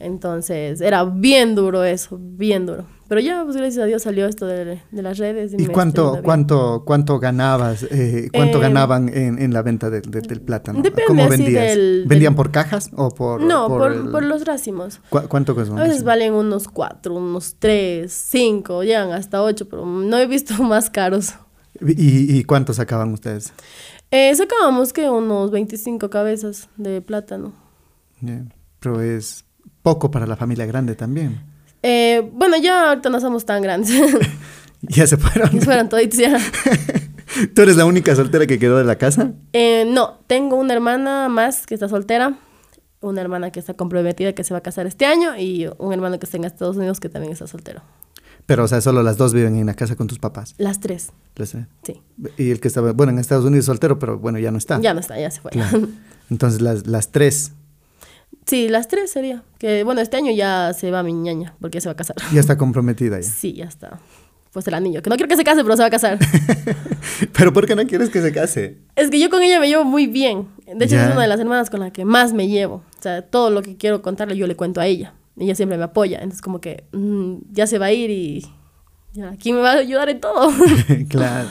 Entonces era bien duro eso, bien duro. Pero ya, pues gracias a Dios salió esto de, de las redes. ¿Y cuánto, cuánto, cuánto ganabas, eh, cuánto Eh, ganaban en, en la venta de- de- del plátano? depende ¿Cómo vendías? del- ¿Vendían del- por cajas o por...? No, por, el- por los racimos. ¿Cu- ¿Cuánto costó? A veces valen unos cuatro, unos tres, cinco, llegan hasta ocho, pero no he visto (laughs) más caros. ¿Y, y cuánto sacaban ustedes? Eh, sacábamos que unos 25 cabezas de plátano. Ya, Pero es poco para la familia grande también. Eh, bueno, ya ahorita no somos tan grandes. (laughs) Ya se fueron. Fueron toditos ya. (laughs) ¿Tú eres la única soltera que quedó de la casa? Eh, no, tengo una hermana más que está soltera, una hermana que está comprometida que se va a casar este año y un hermano que está en Estados Unidos que también está soltero. Pero, o sea, solo las dos viven en la casa con tus papás. Las tres, Las, eh, sí. Y el que estaba, bueno, en Estados Unidos soltero, pero bueno, ya no está. Ya no está, ya se fue. Claro. Entonces, las, las tres Sí, las tres sería. Que bueno, este año ya se va mi ñaña porque ya se va a casar. ya está comprometida ya. Sí, ya está. Pues el anillo, que no quiero que se case, pero se va a casar. (laughs) Pero ¿por qué no quieres que se case? Es que yo con ella me llevo muy bien. De hecho, Ya. es una de las hermanas con la que más me llevo. O sea, todo lo que quiero contarle yo le cuento a ella. Ella siempre me apoya. Entonces, como que mm, ya se va a ir y ya, ¿quién me va a ayudar en todo? (laughs) claro.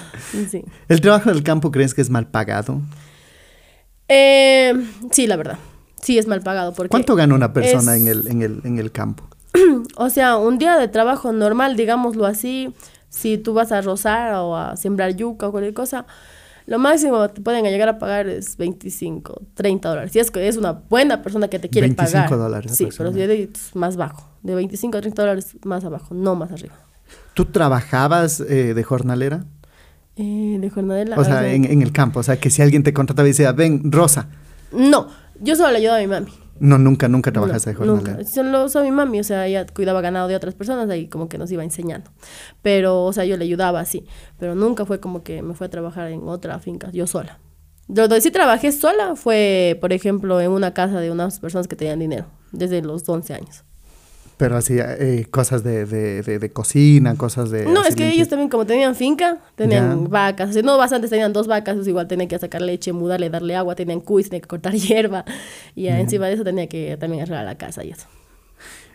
sí. ¿El trabajo del campo crees que es mal pagado? Eh, sí, la verdad. Sí, es mal pagado. Porque, ¿Cuánto gana una persona es- en, el, en, el, en el campo? (clears throat) O sea, un día de trabajo normal, digámoslo así, si tú vas a rozar o a sembrar yuca o cualquier cosa, lo máximo que te pueden llegar a pagar es 25, 30 dólares. Si es que es una buena persona que te quiere 25 pagar. dólares Sí, pero si es más bajo, de 25 a 30 dólares más abajo, no más arriba. ¿Tú trabajabas eh, de jornalera? Eh, de jornadela. O sea, en, en el campo. O sea, que si alguien te contrataba y decía, ven, Rosa. No, yo solo le ayudaba a mi mami. No, nunca, nunca trabajaste No, de jornalera. Nunca. Solo usaba mi mami, o sea, ella cuidaba ganado de otras personas ahí como que nos iba enseñando. Pero, o sea, yo le ayudaba así. Pero nunca fue como que me fue a trabajar en otra finca, yo sola. Donde sí trabajé sola fue, por ejemplo, en una casa de unas personas que tenían dinero, desde los 11 años. Pero hacía eh, cosas de, de, de, de cocina, cosas de... No, así es que ellos también como tenían finca, tenían Ya. vacas, o no bastantes, tenían dos vacas, pues igual tenía que sacar leche, mudarle, darle agua, tenían cuis, tenía que cortar (laughs) hierba y ya encima de eso tenía que también arreglar la casa y eso.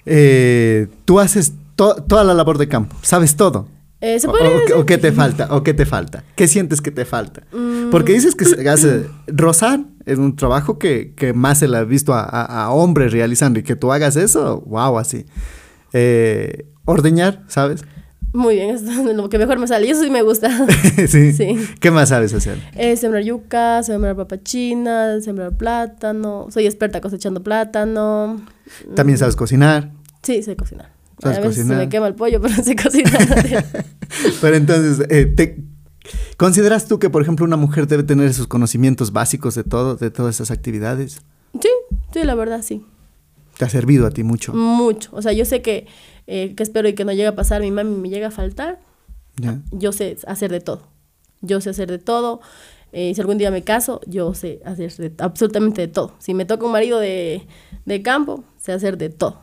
Eh, tú haces to- toda la labor de campo, sabes todo. Eh, ¿Se O- podría o, o qué te falta? ¿O qué te falta? ¿Qué sientes que te falta? (laughs) Mm. Porque dices que hace (coughs) rozar es un trabajo que, que más se le ha visto a, a- a hombres realizando y que tú hagas eso, wow, así. Eh, ordeñar, ¿sabes? Muy bien, (laughs) es lo que mejor me sale y eso sí me gusta. (laughs) sí. Sí. ¿Qué más sabes hacer? Eh, sembrar yuca, sembrar papachina, sembrar plátano. Soy experta cosechando plátano. También sabes cocinar. Sí, sé cocinar. ¿Sabes a veces cocinar? se me quema el pollo, (laughs) pero sé cocinar. Pero entonces, eh, te- ¿consideras tú que, por ejemplo, una mujer debe tener esos conocimientos básicos de todo, de todas esas actividades? sí, sí, la verdad, sí. ¿Te ha servido a ti mucho? Mucho. O sea, yo sé que, eh, que espero y que no llegue a pasar, mi mami me llega a faltar. Ya. Yo sé hacer de todo. Yo sé hacer de todo. Eh, si algún día me caso, yo sé hacer de- absolutamente de todo. Si me toca un marido de, de campo, sé hacer de todo.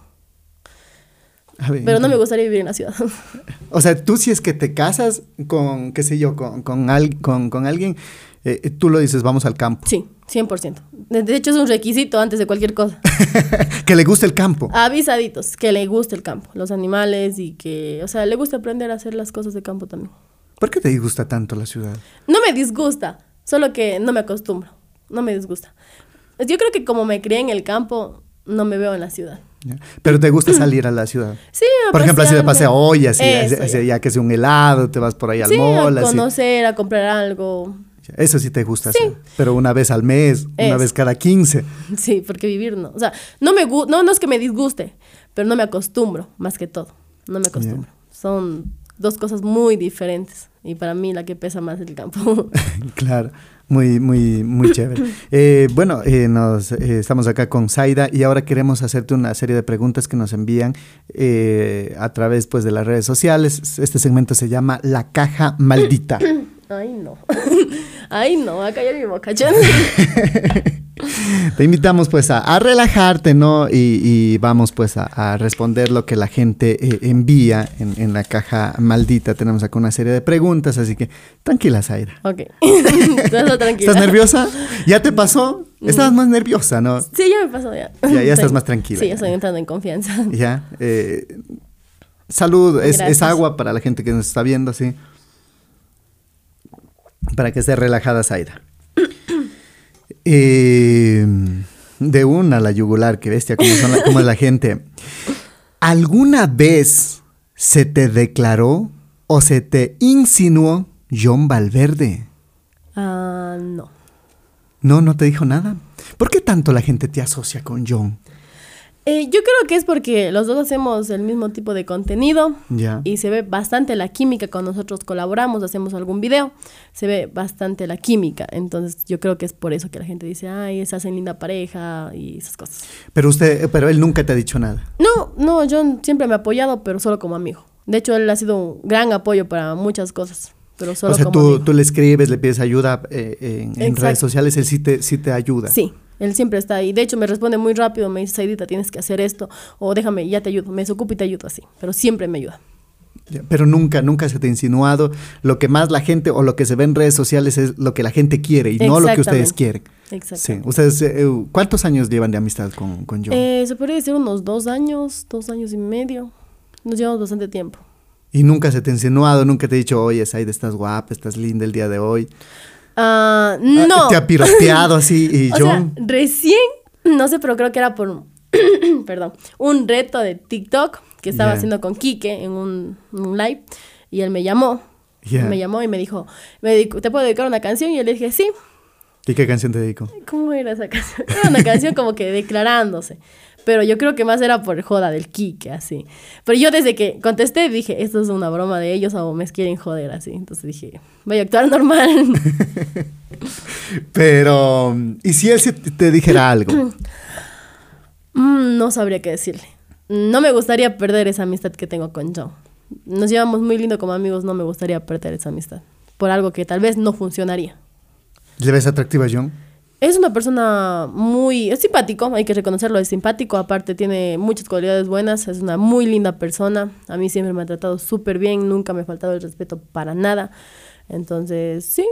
Ver, Pero no me gustaría vivir en la ciudad. (laughs) O sea, tú si es que te casas con, qué sé yo, con, con, al- con, con alguien, eh, tú lo dices, vamos al campo. Sí, 100%. De de hecho, es un requisito antes de cualquier cosa. (laughs) que le guste el campo. Avisaditos, que le guste el campo, los animales y que, o sea, le gusta aprender a hacer las cosas de campo también. ¿Por qué te disgusta tanto la ciudad? No me disgusta, solo que no me acostumbro, no me disgusta. Yo creo que como me crié en el campo, no me veo en la ciudad. ¿Ya? Pero te gusta salir a la ciudad. (clears throat) Sí, a Por ejemplo, así de paseo hoy, así, ya. ya que sea un helado, te vas por ahí al Sí, mall, a así. conocer, a comprar algo. Eso sí te gusta Sí. hacer. Pero una vez al mes, una vez cada 15. Sí, porque vivir no. O sea, no me no, no es que me disguste, pero no me acostumbro, más que todo. No me acostumbro. Son dos cosas muy diferentes. Y para mí la que pesa más es el campo. (laughs) Claro, muy, muy, muy (coughs) chévere. Eh, bueno, eh, nos, eh, estamos acá con Zaida y ahora queremos hacerte una serie de preguntas que nos envían eh, a través pues, de las redes sociales. Este segmento se llama La Caja Maldita. (coughs) Ay, no. (laughs) Ay, no, va a callar mi boca. (laughs) Te invitamos pues a, a relajarte, ¿no? Y, y vamos pues a, a responder lo que la gente eh, envía en, en la caja maldita. Tenemos acá una serie de preguntas, así que tranquila, Zaira. Ok. (laughs) Entonces, tranquila. ¿Estás nerviosa? ¿Ya te pasó? Estabas más nerviosa, ¿no? Sí, ya me pasó ya. Ya- ya estás más tranquila, Sí, ya. estoy entrando en confianza. Ya. eh, salud, es, es agua para la gente que nos está viendo, sí. Para que esté relajada, Zaira. (clears throat) Eh, de una la yugular, que bestia, como, son la, como es la gente. ¿Alguna vez se te declaró o se te insinuó John Valverde? Ah, no. No, no te dijo nada. ¿Por qué tanto la gente te asocia con John? Eh, yo creo que es porque los dos hacemos el mismo tipo de contenido y se ve bastante la química cuando nosotros colaboramos, hacemos algún video, se ve bastante la química. Entonces yo creo que es por eso que la gente dice, ay, se hacen linda pareja y esas cosas. Pero usted, pero él nunca te ha dicho nada. No, no, John siempre me ha apoyado, pero solo como amigo. De hecho, él ha sido un gran apoyo para muchas cosas, pero solo o sea, como tú, amigo. tú le escribes, le pides ayuda eh, en, en redes sociales, él sí te, sí te ayuda. Sí, él siempre está ahí. De hecho, me responde muy rápido, me dice, Saidita, tienes que hacer esto, o déjame, ya te ayudo, me desocupo y te ayudo así, pero siempre me ayuda. Pero nunca, nunca se te ha insinuado. Lo que más la gente o lo que se ve en redes sociales es lo que la gente quiere y no lo que ustedes Exactamente. quieren. Exacto. Sí. Ustedes, eh, eh, ¿cuántos años llevan de amistad con, con John? Eh, se podría decir unos dos años, dos años y medio. Nos llevamos bastante tiempo. y nunca se te ha insinuado, nunca te ha dicho, oye, Saida, estás guapa, estás linda el día de hoy. Ah, no. Te ha piropeado así y (laughs) o John. sea, recién, no sé, pero creo que era por, un- (clears throat) perdón, un reto de TikTok que estaba haciendo con Quique en un, un live y él me llamó. Me llamó y me dijo, me dedico- ¿te puedo dedicar una canción? Y yo le dije, sí. ¿Y qué canción te dedico? ¿Cómo era esa canción? Era una canción como que declarándose. Pero yo creo que más era por joda del Quique, así. Pero yo desde que contesté dije, esto es una broma de ellos o me quieren joder, así. Entonces dije, voy a actuar normal. (laughs) Pero, ¿y si él te dijera algo? (clears throat) Mm, no sabría qué decirle. No me gustaría perder esa amistad que tengo con John. Nos llevamos muy lindo como amigos, no me gustaría perder esa amistad. Por algo que tal vez no funcionaría. ¿Le ves atractiva a John? Es una persona muy... Es simpático, hay que reconocerlo, es simpático. Aparte tiene muchas cualidades buenas, es una muy linda persona. A mí siempre me ha tratado súper bien, nunca me ha faltado el respeto para nada. Entonces, sí,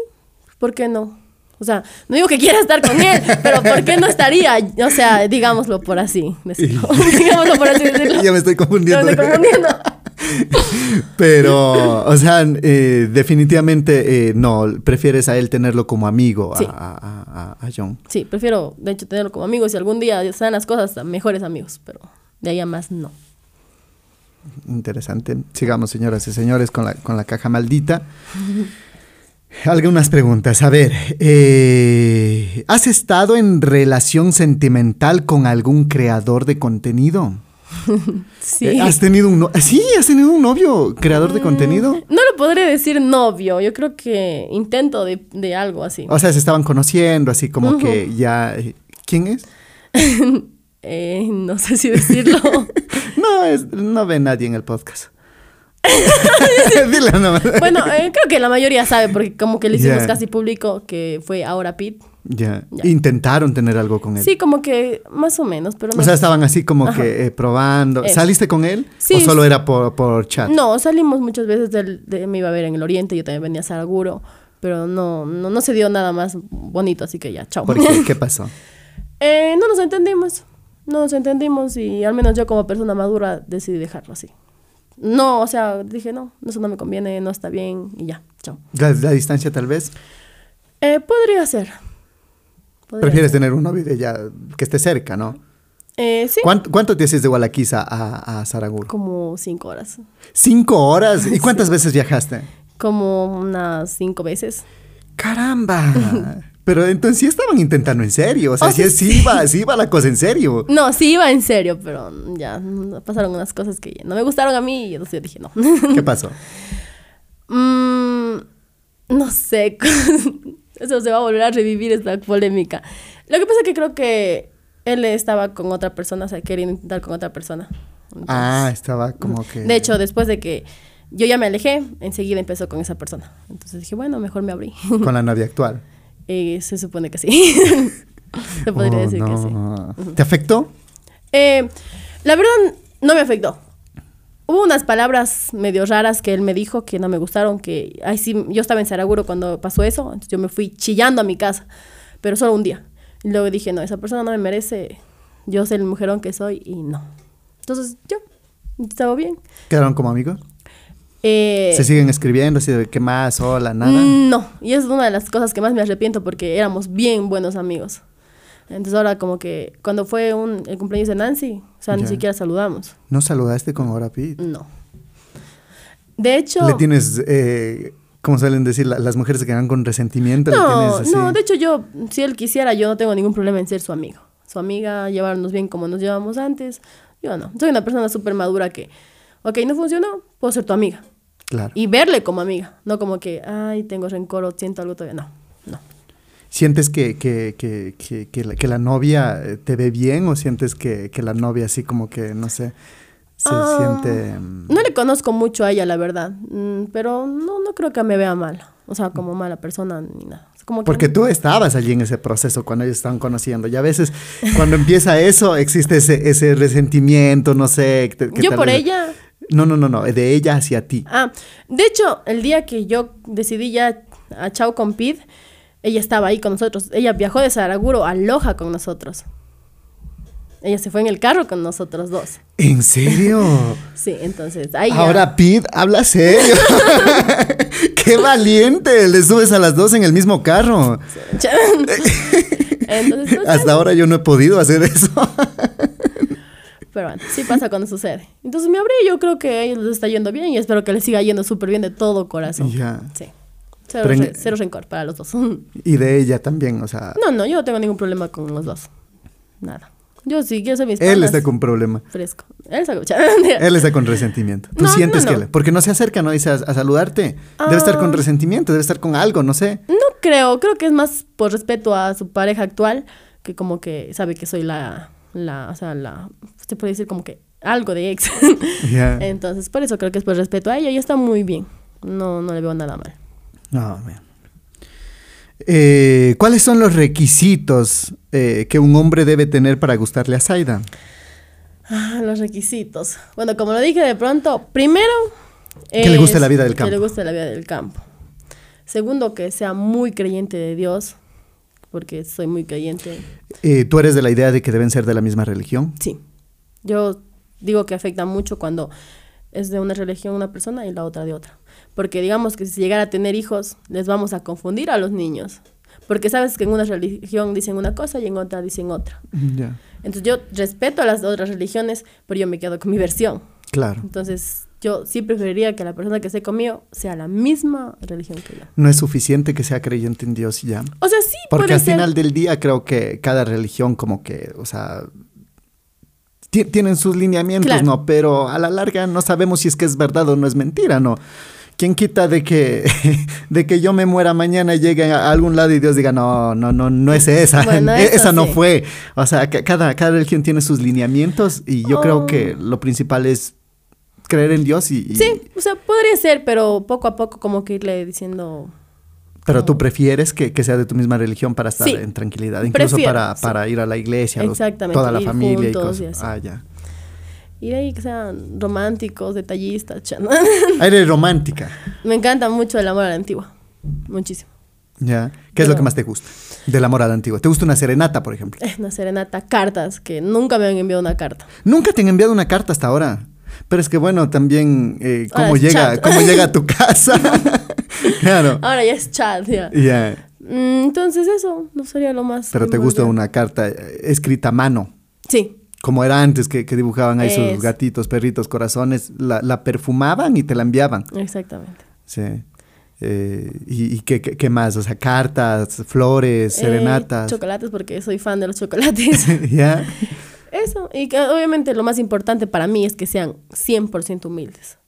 ¿por qué no? O sea, no digo que quiera estar con él, (laughs) pero ¿por qué no estaría? O sea, digámoslo por así decirlo. (laughs) digámoslo por así (laughs) decirlo. ya me estoy confundiendo. Ya me estoy confundiendo. Pero, o sea, eh, definitivamente eh, no, prefieres a él tenerlo como amigo a, Sí. a- a- a- a John. Sí, prefiero, de hecho, tenerlo como amigo. Si algún día se dan las cosas, mejores amigos, pero de ahí a más no. Interesante. Sigamos, señoras y señores, con la, con la caja maldita. Algunas preguntas. A ver, eh, ¿has estado en relación sentimental con algún creador de contenido? (laughs) Sí. Eh, ¿Has tenido un no- sí, has tenido un novio creador de contenido? No lo podré decir novio, yo creo que intento de, de algo así. O sea, se estaban conociendo, así como que ya. eh, ¿Quién es? (laughs) Eh, no sé si decirlo. (laughs) No, es, no ve nadie en el podcast. Dile nomás. bueno, eh, creo que la mayoría sabe, porque como que le hicimos casi público que fue ahora Pete. Ya. Ya. Intentaron tener algo con él. Sí, como que más o menos, pero no. O sea, estaban así como Ajá. que eh, probando. Eso. ¿Saliste con él? Sí, ¿O solo sí. era por, por chat? No, salimos muchas veces del, de, me iba a ver en el Oriente, yo también venía a Saraguro, pero no, no, no se dio nada más bonito, así que ya, chao. ¿Por qué? (laughs) ¿Qué pasó? Eh, no nos entendimos, no nos entendimos y al menos yo como persona madura decidí dejarlo así. No, o sea, dije, no, eso no me conviene, no está bien y ya, chao. ¿La, la distancia tal vez? Eh, podría ser. Prefieres ser. tener un novio de ya que esté cerca, ¿no? Eh, sí, ¿Cuánto, cuánto te haces de Gualaquiza a, a Saraguro? como cinco horas. Cinco horas. ¿Y (laughs) cuántas veces viajaste? Como unas cinco veces. ¡Caramba! (laughs) Pero entonces sí estaban intentando en serio. O sea, Oh, sí, sí, sí iba, sí iba la cosa en serio. No, sí iba en serio, pero ya pasaron unas cosas que no me gustaron a mí y entonces yo dije no. ¿Qué pasó? (laughs) Mm, no sé. Eso se va a volver a revivir esta polémica. Lo que pasa es que creo que él estaba con otra persona, o sea, quería intentar con otra persona. Entonces, Ah, estaba como que... De hecho, después de que yo ya me alejé, enseguida empezó con esa persona. Entonces dije, bueno, mejor me abrí. (laughs) Con la novia actual. (laughs) Eh, se supone que sí. (laughs) Se podría Oh, decir que sí. ¿Te afectó? Eh, la verdad, no me afectó. Hubo unas palabras medio raras que él me dijo que no me gustaron, que, ay, sí, yo estaba en Saraguro cuando pasó eso, entonces yo me fui chillando a mi casa, pero solo un día. Y luego dije, no, esa persona no me merece, yo sé el mujerón que soy y no. Entonces, yo, estaba bien. ¿Quedaron como amigos? Eh, ¿Se siguen escribiendo así de qué más? Hola, nada. No, y es una de las cosas que más me arrepiento porque éramos bien buenos amigos. Entonces ahora como que cuando fue un, el cumpleaños de Nancy, o sea, ni siquiera saludamos. ¿No saludaste con Ahora Pete? No. De hecho... Le tienes, eh, como suelen decir, la- las mujeres se quedan con resentimiento. le No, tienes así. no, de hecho yo, si él quisiera, yo no tengo ningún problema en ser su amigo. Su amiga, llevarnos bien como nos llevamos antes. Yo no. Soy una persona súper madura que, ok, no funcionó, puedo ser tu amiga. Claro. Y verle como amiga, no como que, ay, tengo rencor o siento algo todavía. No, no. ¿Sientes que, que, que, que, que la, que la novia eh, te ve bien o sientes que, que la novia así como que, no sé, se Ah, siente... mm, No le conozco mucho a ella, la verdad. Mm, pero no, no creo que me vea mal. O sea, como mala persona ni nada. Como Porque tú estabas allí en ese proceso cuando ellos estaban conociendo. Y a veces cuando empieza eso existe ese, ese resentimiento, no sé. Yo por vez- ella... No, no, no, no, de ella hacia ti. Ah, de hecho, el día que yo decidí ya a Chao con Pid, ella estaba ahí con nosotros. Ella viajó de Saraguro a Loja con nosotros. Ella se fue en el carro con nosotros dos. ¿En serio? (laughs) Sí, entonces ahí ya- Ahora Pete habla serio. (laughs) ¡Qué valiente! Le subes a las dos en el mismo carro. (laughs) Entonces, pues, Hasta ahora yo no he podido hacer eso. pero bueno, sí pasa cuando sucede. Entonces me abrí, yo creo que a ellos les está yendo bien y espero que les siga yendo súper bien de todo corazón. Ya. Sí. Cero, Pero en- re- cero rencor para los dos. no, (laughs) Y de ella también, o sea, no, yo no tengo ningún problema con los dos. Nada. Yo sí quiero ser mis él está con problema. fresco. Él está con... (laughs) Él está con resentimiento. ¿Tú No, sientes no, que no. le- Porque no se acerca, ¿no? Dice a, a saludarte. Debe estar con Ah. resentimiento, debe estar con algo, no sé. No creo, creo que es más por respeto a su pareja actual, que como que sabe que soy la, la, o sea, la, se puede decir como que algo de ex. (laughs) Ya. Entonces, por eso creo que es por respeto a ella y está muy bien. No, no le veo nada mal. No, man. Eh, ¿Cuáles son los requisitos eh, que un hombre debe tener para gustarle a Zaida? Ah, los requisitos. Bueno, como lo dije de pronto, primero... Que le guste la vida del Que le campo. guste la vida del campo. Segundo, que sea muy creyente de Dios, porque soy muy creyente. Eh, ¿Tú eres de la idea de que deben ser de la misma religión? Sí. Yo digo que afecta mucho cuando es de una religión una persona y la otra de otra. Porque digamos que si llegara a tener hijos, les vamos a confundir a los niños. Porque sabes que en una religión dicen una cosa y en otra dicen otra. Entonces yo respeto a las otras religiones, pero yo me quedo con mi versión. Claro. Entonces yo sí preferiría que la persona que esté conmigo sea la misma religión que yo. No es suficiente que sea creyente en Dios y ya. O sea, sí Porque puede al ser. final del día creo que cada religión como que, o sea, ti- tienen sus lineamientos, Claro. ¿no? Pero a la larga no sabemos si es que es verdad o no es mentira, ¿no? ¿Quién quita de que, (laughs) de que yo me muera mañana y llegue a algún lado y Dios diga, no, no, no, no es esa, (laughs) Bueno, (laughs) e- esa no sí. fue? O sea, ca- cada, cada religión tiene sus lineamientos y yo creo Oh. que lo principal es creer en Dios y... y- Sí, o sea, podría ser, pero poco a poco como que irle diciendo... Pero tú prefieres que, que sea de tu misma religión para estar Sí. en tranquilidad, incluso Prefiero, para, sí. para ir a la iglesia, los- toda la familia y cosas. y. Ah, ya. Y de ahí que sean románticos, detallistas. cha- Ah, eres romántica, Me encanta mucho el amor a la antigua. Muchísimo. ¿ya? ¿Qué es lo que más te gusta del amor a la antigua? ¿Te gusta una serenata, por ejemplo? (laughs) Una serenata, cartas, que nunca me han enviado una carta. Nunca te han enviado una carta hasta ahora. Pero es que bueno, también eh, cómo llega, chat. cómo llega a tu (laughs) casa. (laughs) claro. Ahora ya es chat, ya. Ya. Mm, Entonces eso no sería lo más... Pero te gusta una carta eh, escrita a mano. Sí, Como era antes, que, que dibujaban ahí sus gatitos, perritos, corazones, la, la perfumaban y te la enviaban. exactamente. Sí. Eh, ¿Y, y qué, qué- qué más? O sea, cartas, flores, Eh, serenatas. chocolates, porque soy fan de los chocolates. (laughs) ¿Ya? Eso, y que obviamente lo más importante para mí es que sean 100% humildes.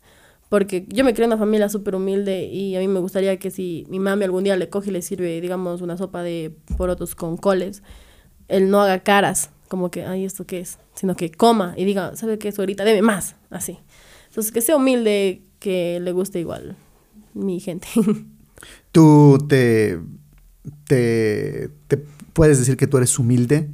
Porque yo me creo en una familia súper humilde y a mí me gustaría que si mi mami algún día le coge y le sirve, digamos, una sopa de porotos con coles, él no haga caras, como que, ay, ¿esto qué es? Sino que coma y diga, ¿sabe qué es ahorita? Deme más, así. Entonces, que sea humilde, que le guste igual mi gente. (laughs) ¿Tú te, te, te ¿Puedes decir que tú eres humilde?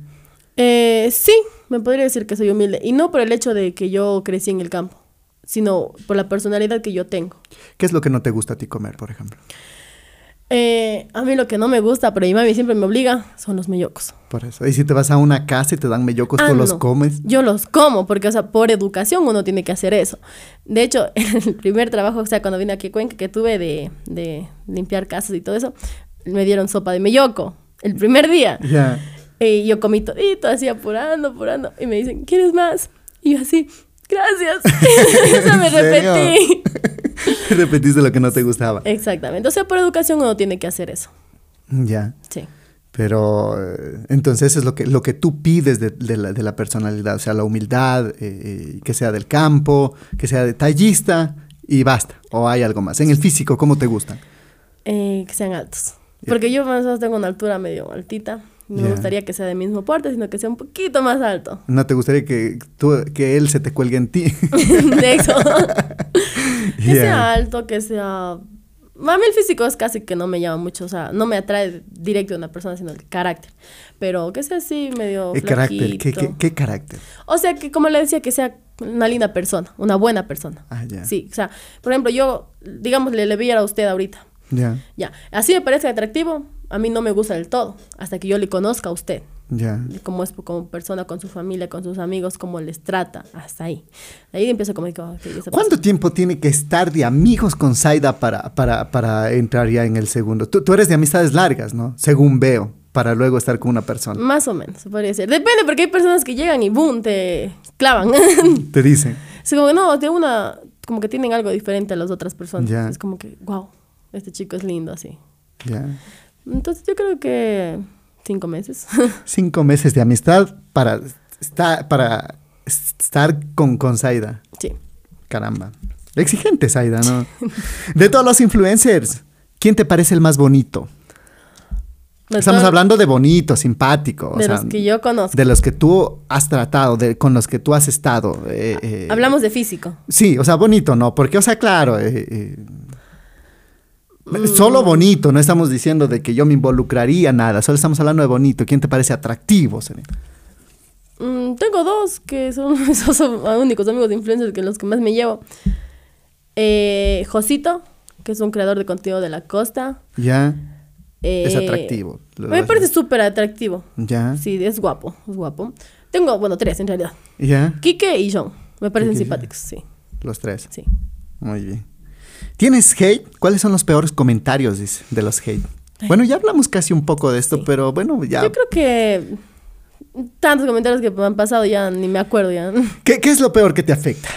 Eh, sí, me podría decir que soy humilde. Y no por el hecho de que yo crecí en el campo, sino por la personalidad que yo tengo. ¿Qué es lo que no te gusta a ti comer, por ejemplo? Eh, a mí lo que no me gusta, pero mi mami siempre me obliga, son los mellocos. Por eso. Y si te vas a una casa y te dan mellocos, Ah, tú los no. comes. Yo los como, porque, o sea, por educación uno tiene que hacer eso. De hecho, (laughs) el primer trabajo, o sea, cuando vine aquí a Cuenca, que tuve de, de limpiar casas y todo eso, me dieron sopa de melloco el primer día. Ya. Y yo comí todito, así apurando, apurando. Y me dicen, ¿quieres más? Y yo así, gracias. (laughs) (laughs) o sea, me repetí. (laughs) Repetiste lo que no te gustaba. Exactamente. O sea, por educación uno tiene que hacer eso. Ya. Sí. Pero eh, entonces es lo que, lo que tú pides de, de la, de la personalidad, o sea, la humildad, eh, eh, que sea del campo, que sea detallista y basta. O hay algo más. En el físico, ¿cómo te gustan? Eh, que sean altos. Porque yo más o menos tengo una altura medio altita. No me gustaría que sea del mismo porte, sino que sea un poquito más alto. (laughs) ¿No te gustaría que, tú, que él se te cuelgue en ti? (laughs) de eso. (laughs) que sea alto, que sea... A mí el físico es casi que no me llama mucho, o sea, no me atrae directo de una persona, sino el carácter. Pero que sea así, medio ¿Qué carácter? ¿Qué, qué, qué carácter? O sea, que como le decía, que sea una linda persona, una buena persona. Ah, ya. Sí, o sea, por ejemplo, yo, digamos, le, le viera a usted ahorita. Ya, Ya, así me parece atractivo, a mí no me gusta del todo, hasta que yo le conozca a usted. ya. Cómo es como persona, con su familia, con sus amigos, cómo les trata, hasta ahí. Ahí empiezo como que, ¿Cuánto tiempo tiene que estar de amigos con Zaida para, para, para entrar ya en el segundo? Tú, tú eres de amistades largas, ¿no? Según veo, para luego estar con una persona. Más o menos, podría decir. Depende, porque hay personas que llegan y boom, te clavan. (laughs) Te dicen. es como que no, de una, como que tienen algo diferente a las otras personas. Es como que, wow, este chico es lindo así. Ya. Entonces yo creo que cinco meses. (laughs) Cinco meses de amistad para estar, para estar con, con Zaida. sí. Caramba. Exigente, Zaida, ¿no? De todos los influencers, ¿quién te parece el más bonito? De Estamos todo- hablando de bonito, simpático. o De sea, los que yo conozco. De los que tú has tratado, de, con los que tú has estado. eh, eh, Hablamos de físico. Sí, o sea, bonito, ¿no? Porque, o sea, claro, eh, eh. Solo bonito, no estamos diciendo de que yo me involucraría nada, solo estamos hablando de bonito. ¿Quién te parece atractivo, Serena? Mm, tengo dos que son (laughs) esos son únicos amigos de influencers que los que más me llevo. Eh, Josito, que es un creador de contenido de la costa. Ya, es Eh, atractivo. Me parece súper atractivo. Ya, Sí, es guapo, es guapo. Tengo, bueno, tres en realidad. ya, Quique y John. Me parecen Quique simpáticos, sí, los tres. sí. Muy bien. ¿Tienes hate? ¿Cuáles son los peores comentarios dice, de los hate? Bueno, ya hablamos casi un poco de esto, Sí. pero bueno, ya. Yo creo que tantos comentarios que me han pasado ya ni me acuerdo ya. ¿Qué, qué es lo peor que te afecta?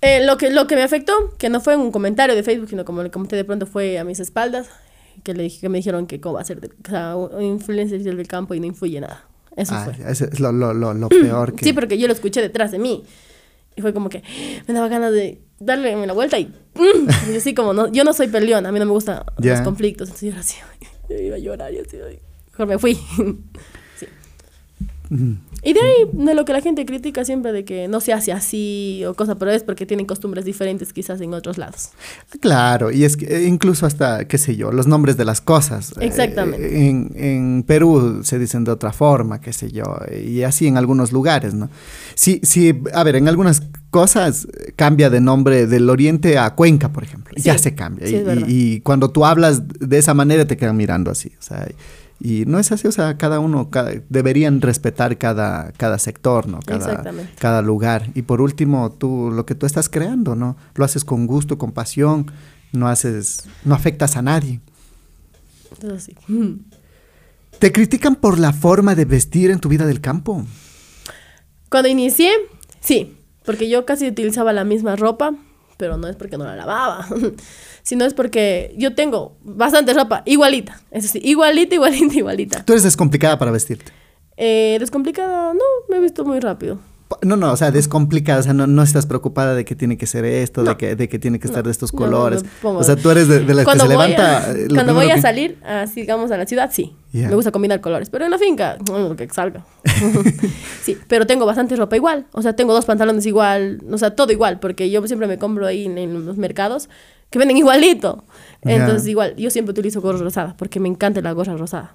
Eh, lo, que, lo que me afectó, que no fue un comentario de Facebook, sino como le comenté de pronto fue a mis espaldas, que, le dije, que me dijeron que cómo va a ser, de- o sea, un influencer del campo y no influye nada. Eso Ah, fue. es lo, lo, lo, lo (clears throat) peor que... Sí, porque yo lo escuché detrás de mí. Y fue como que me daba ganas de darle la vuelta y, y así como, no, yo no soy peleona, a mí no me gustan los conflictos. Entonces yo era así, (laughs) yo iba a llorar y así, mejor me fui. Y de ahí, de lo que la gente critica siempre de que no se hace así o cosa, pero es porque tienen costumbres diferentes quizás en otros lados. Claro, y es que eh, incluso hasta, qué sé yo, los nombres de las cosas. eh, Exactamente. en, en Perú se dicen de otra forma, qué sé yo, y así en algunos lugares, ¿no? Sí, sí, a ver, en algunas cosas cambia de nombre del oriente a Cuenca, por ejemplo. Sí, ya se cambia. sí, y- y cuando tú hablas de esa manera te quedan mirando así, o sea, y no es así, o sea, cada uno, cada- deberían respetar cada, cada sector, ¿no? Cada, Exactamente. cada lugar. Y por último, tú, lo que tú estás creando, ¿no? Lo haces con gusto, con pasión, no haces, no afectas a nadie. Entonces sí. ¿Te critican por la forma de vestir en tu vida del campo? Cuando inicié, sí, porque yo casi utilizaba la misma ropa, pero no es porque no la lavaba, (laughs) sino es porque yo tengo bastante ropa igualita, eso sí, igualita, igualita, igualita. Tú eres descomplicada para vestirte. Eh, descomplicada, no, me he visto muy rápido. No, no, o sea, descomplicada, o sea, no, no estás preocupada de que tiene que ser esto, de, que, de que tiene que estar de estos colores. o sea, tú eres de, de las que se levanta. a- eh, cuando voy a que- salir, así digamos a la ciudad, sí. Me gusta combinar colores, pero en la finca, lo que salga. (laughs) (laughs) sí, pero tengo bastante ropa igual. O sea, tengo dos pantalones igual, o sea, todo igual, porque yo siempre me compro ahí en, en los mercados que venden igualito. Entonces, igual, yo siempre utilizo gorra rosada, porque me encanta la gorra rosada.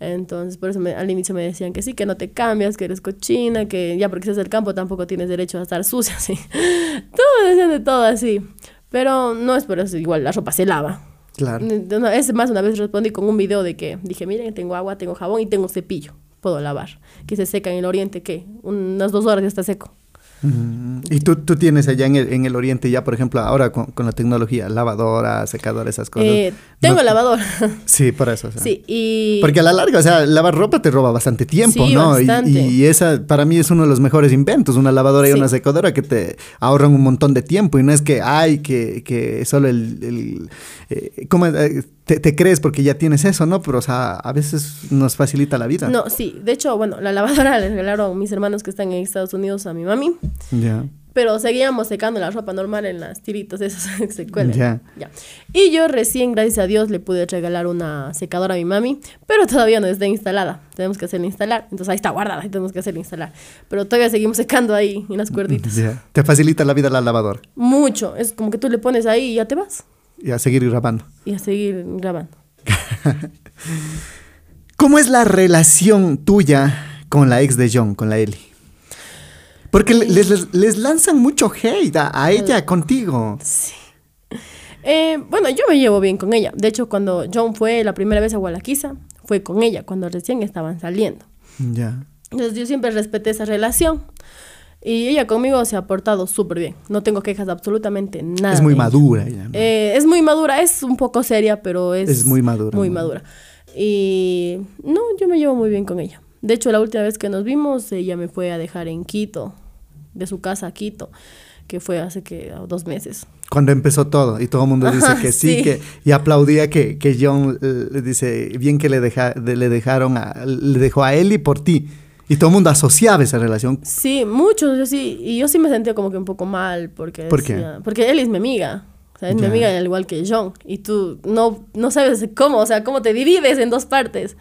Entonces, por eso me- al inicio me decían que sí, que no te cambias, que eres cochina, que ya porque estás del campo tampoco tienes derecho a estar sucia, (laughs) así. Todo me decían de todo así. Pero no es por eso, igual la ropa se lava. Claro. Es más, una vez respondí con un video de que dije, miren, tengo agua, tengo jabón y tengo cepillo. Puedo lavar. Que se seca en el oriente, que unas dos horas ya está seco. Y tú, tú tienes allá en el, en el oriente ya, por ejemplo, ahora con, con la tecnología, lavadora, secadora, esas cosas. Eh, tengo No- lavadora. Sí, por eso. o sea. sí, y... Porque a la larga, o sea, lavar ropa te roba bastante tiempo, Sí, ¿no? Y- bastante. Y, esa para mí es uno de los mejores inventos, una lavadora y una secadora que te ahorran un montón de tiempo y no es que hay que, que solo el... el eh, ¿cómo, eh, te, te crees porque ya tienes eso, ¿no? Pero, o sea, a veces nos facilita la vida. No, sí. De hecho, bueno, la lavadora (laughs) le regalaron mis hermanos que están en Estados Unidos a mi mami. Ya. Pero seguíamos secando la ropa normal en las tiritas esas (laughs) que se cuelgan. Ya. Ya. Y yo recién, gracias a Dios, le pude regalar una secadora a mi mami, pero todavía no está instalada. Tenemos que hacerla instalar. Entonces ahí está guardada y tenemos que hacerla instalar. Pero todavía seguimos secando ahí en las cuerditas. Ya. Te facilita la vida la lavadora Mucho. Es como que tú le pones ahí y ya te vas. Y a seguir grabando. Y a seguir grabando. (laughs) ¿Cómo es la relación tuya con la ex de John, con la Eli? Porque le- les, les- les lanzan mucho hate a, a ella contigo. Eh, bueno, yo me llevo bien con ella. De hecho, cuando John fue la primera vez a Gualaquiza, fue con ella, cuando recién estaban saliendo. Ya. Entonces yo siempre respeté esa relación. Y ella conmigo se ha portado súper bien. No tengo quejas de absolutamente nada. Es muy madura ella. ¿no? Eh, es muy madura, es un poco seria, pero es... Es muy madura, Muy ¿no? madura. Y no, yo me llevo muy bien con ella. De hecho, la última vez que nos vimos, ella me fue a dejar en Quito, de su casa a Quito, que fue hace que dos meses. Cuando empezó todo y todo el mundo dice que sí, sí. que y aplaudía que, que John eh, le dice bien que le deja, de- le dejaron a, le dejó a Eli por ti y todo el mundo asociaba esa relación. Sí, muchos, yo sí, y yo sí me sentía como que un poco mal, porque ¿Por qué? decía- porque él es mi amiga, o sea, es mi amiga al igual que John, y tú no, no sabes cómo, o sea, cómo te divides en dos partes.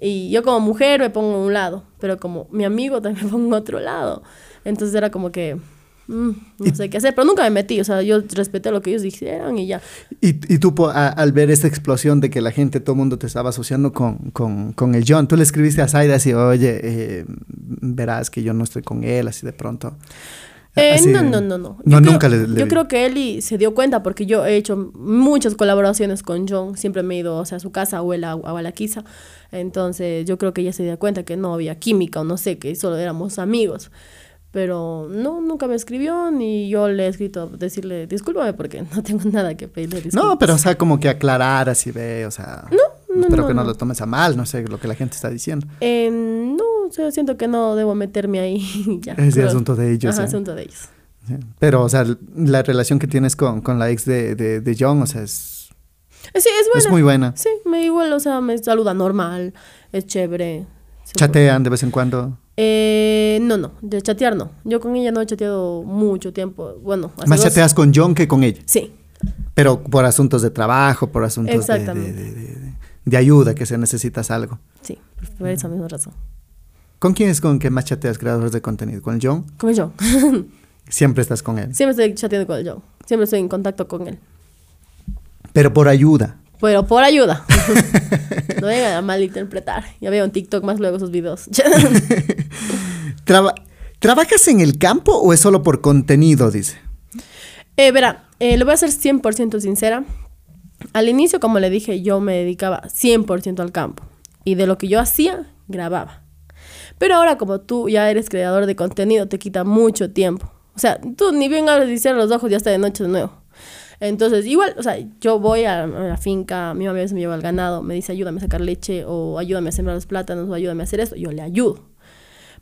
Y yo como mujer me pongo a un lado, pero como mi amigo también (laughs) me pongo a otro lado. Entonces era como que, mm, no sé qué hacer, pero nunca me metí, o sea, yo respeté lo que ellos dijeron y ya. Y, y tú a- al ver esta explosión de que la gente, todo el mundo te estaba asociando con, con, con el John, tú le escribiste a Zaida así, oye, eh, verás que yo no estoy con él, así de pronto. Eh, Así- no, no, no, no. No, Yo creo- nunca le, le- Yo creo que Eli se dio cuenta porque yo he hecho muchas colaboraciones con John. Siempre me he ido o sea, a su casa o él a, a Gualaquiza. Entonces yo creo que ella se dio cuenta que no había química o no sé, que solo éramos amigos. Pero no, nunca me escribió ni yo le he escrito decirle discúlpame porque no tengo (laughs) nada que pedirle disculpas. No, pero o sea, como que aclarar así ve, o sea. no, Espero no, que no, no. lo tomes a mal, no sé lo que la gente está diciendo. Eh, no, o sea, siento que no debo meterme ahí. (laughs) ya, Es pero- asunto de ellos, Ajá, ¿eh? asunto de ellos. Pero, o sea, la relación que tienes con, con la ex de, de, de John, o sea, es, Eh, Sí, es buena. es muy buena. Sí, me igual, o sea, me saluda normal, es chévere. Chatean de vez en cuando. Eh, no, no, de chatear no. Yo con ella no he chateado mucho tiempo. Bueno, hace Más dos- chateas con John que con ella. Sí, Pero por asuntos de trabajo, por asuntos de, de, de- de- de ayuda, que se necesitas algo. sí, por esa misma razón. ¿Con quién es con que más chateas creadores de contenido? ¿Con John? Con yo. (laughs) Siempre estás con él. Siempre estoy chateando con el yo. Siempre estoy en contacto con él. Pero por ayuda. Pero por ayuda. (laughs) no vengan a malinterpretar. Ya veo en TikTok más luego sus videos. (laughs) Traba- ¿Trabajas en el campo o es solo por contenido? Dice. Eh, verá, eh, le voy a ser 100% sincera. Al inicio, como le dije, yo me dedicaba 100% al campo. Y de lo que yo hacía, grababa. Pero ahora, como tú ya eres creador de contenido, te quita mucho tiempo. O sea, tú ni bien abres y cierras los ojos, ya está de noche de nuevo. Entonces, igual, o sea, yo voy a, la finca, mi mamá a veces me lleva al ganado, me dice ayúdame a sacar leche, o ayúdame a sembrar los plátanos, o ayúdame a hacer esto, yo le ayudo.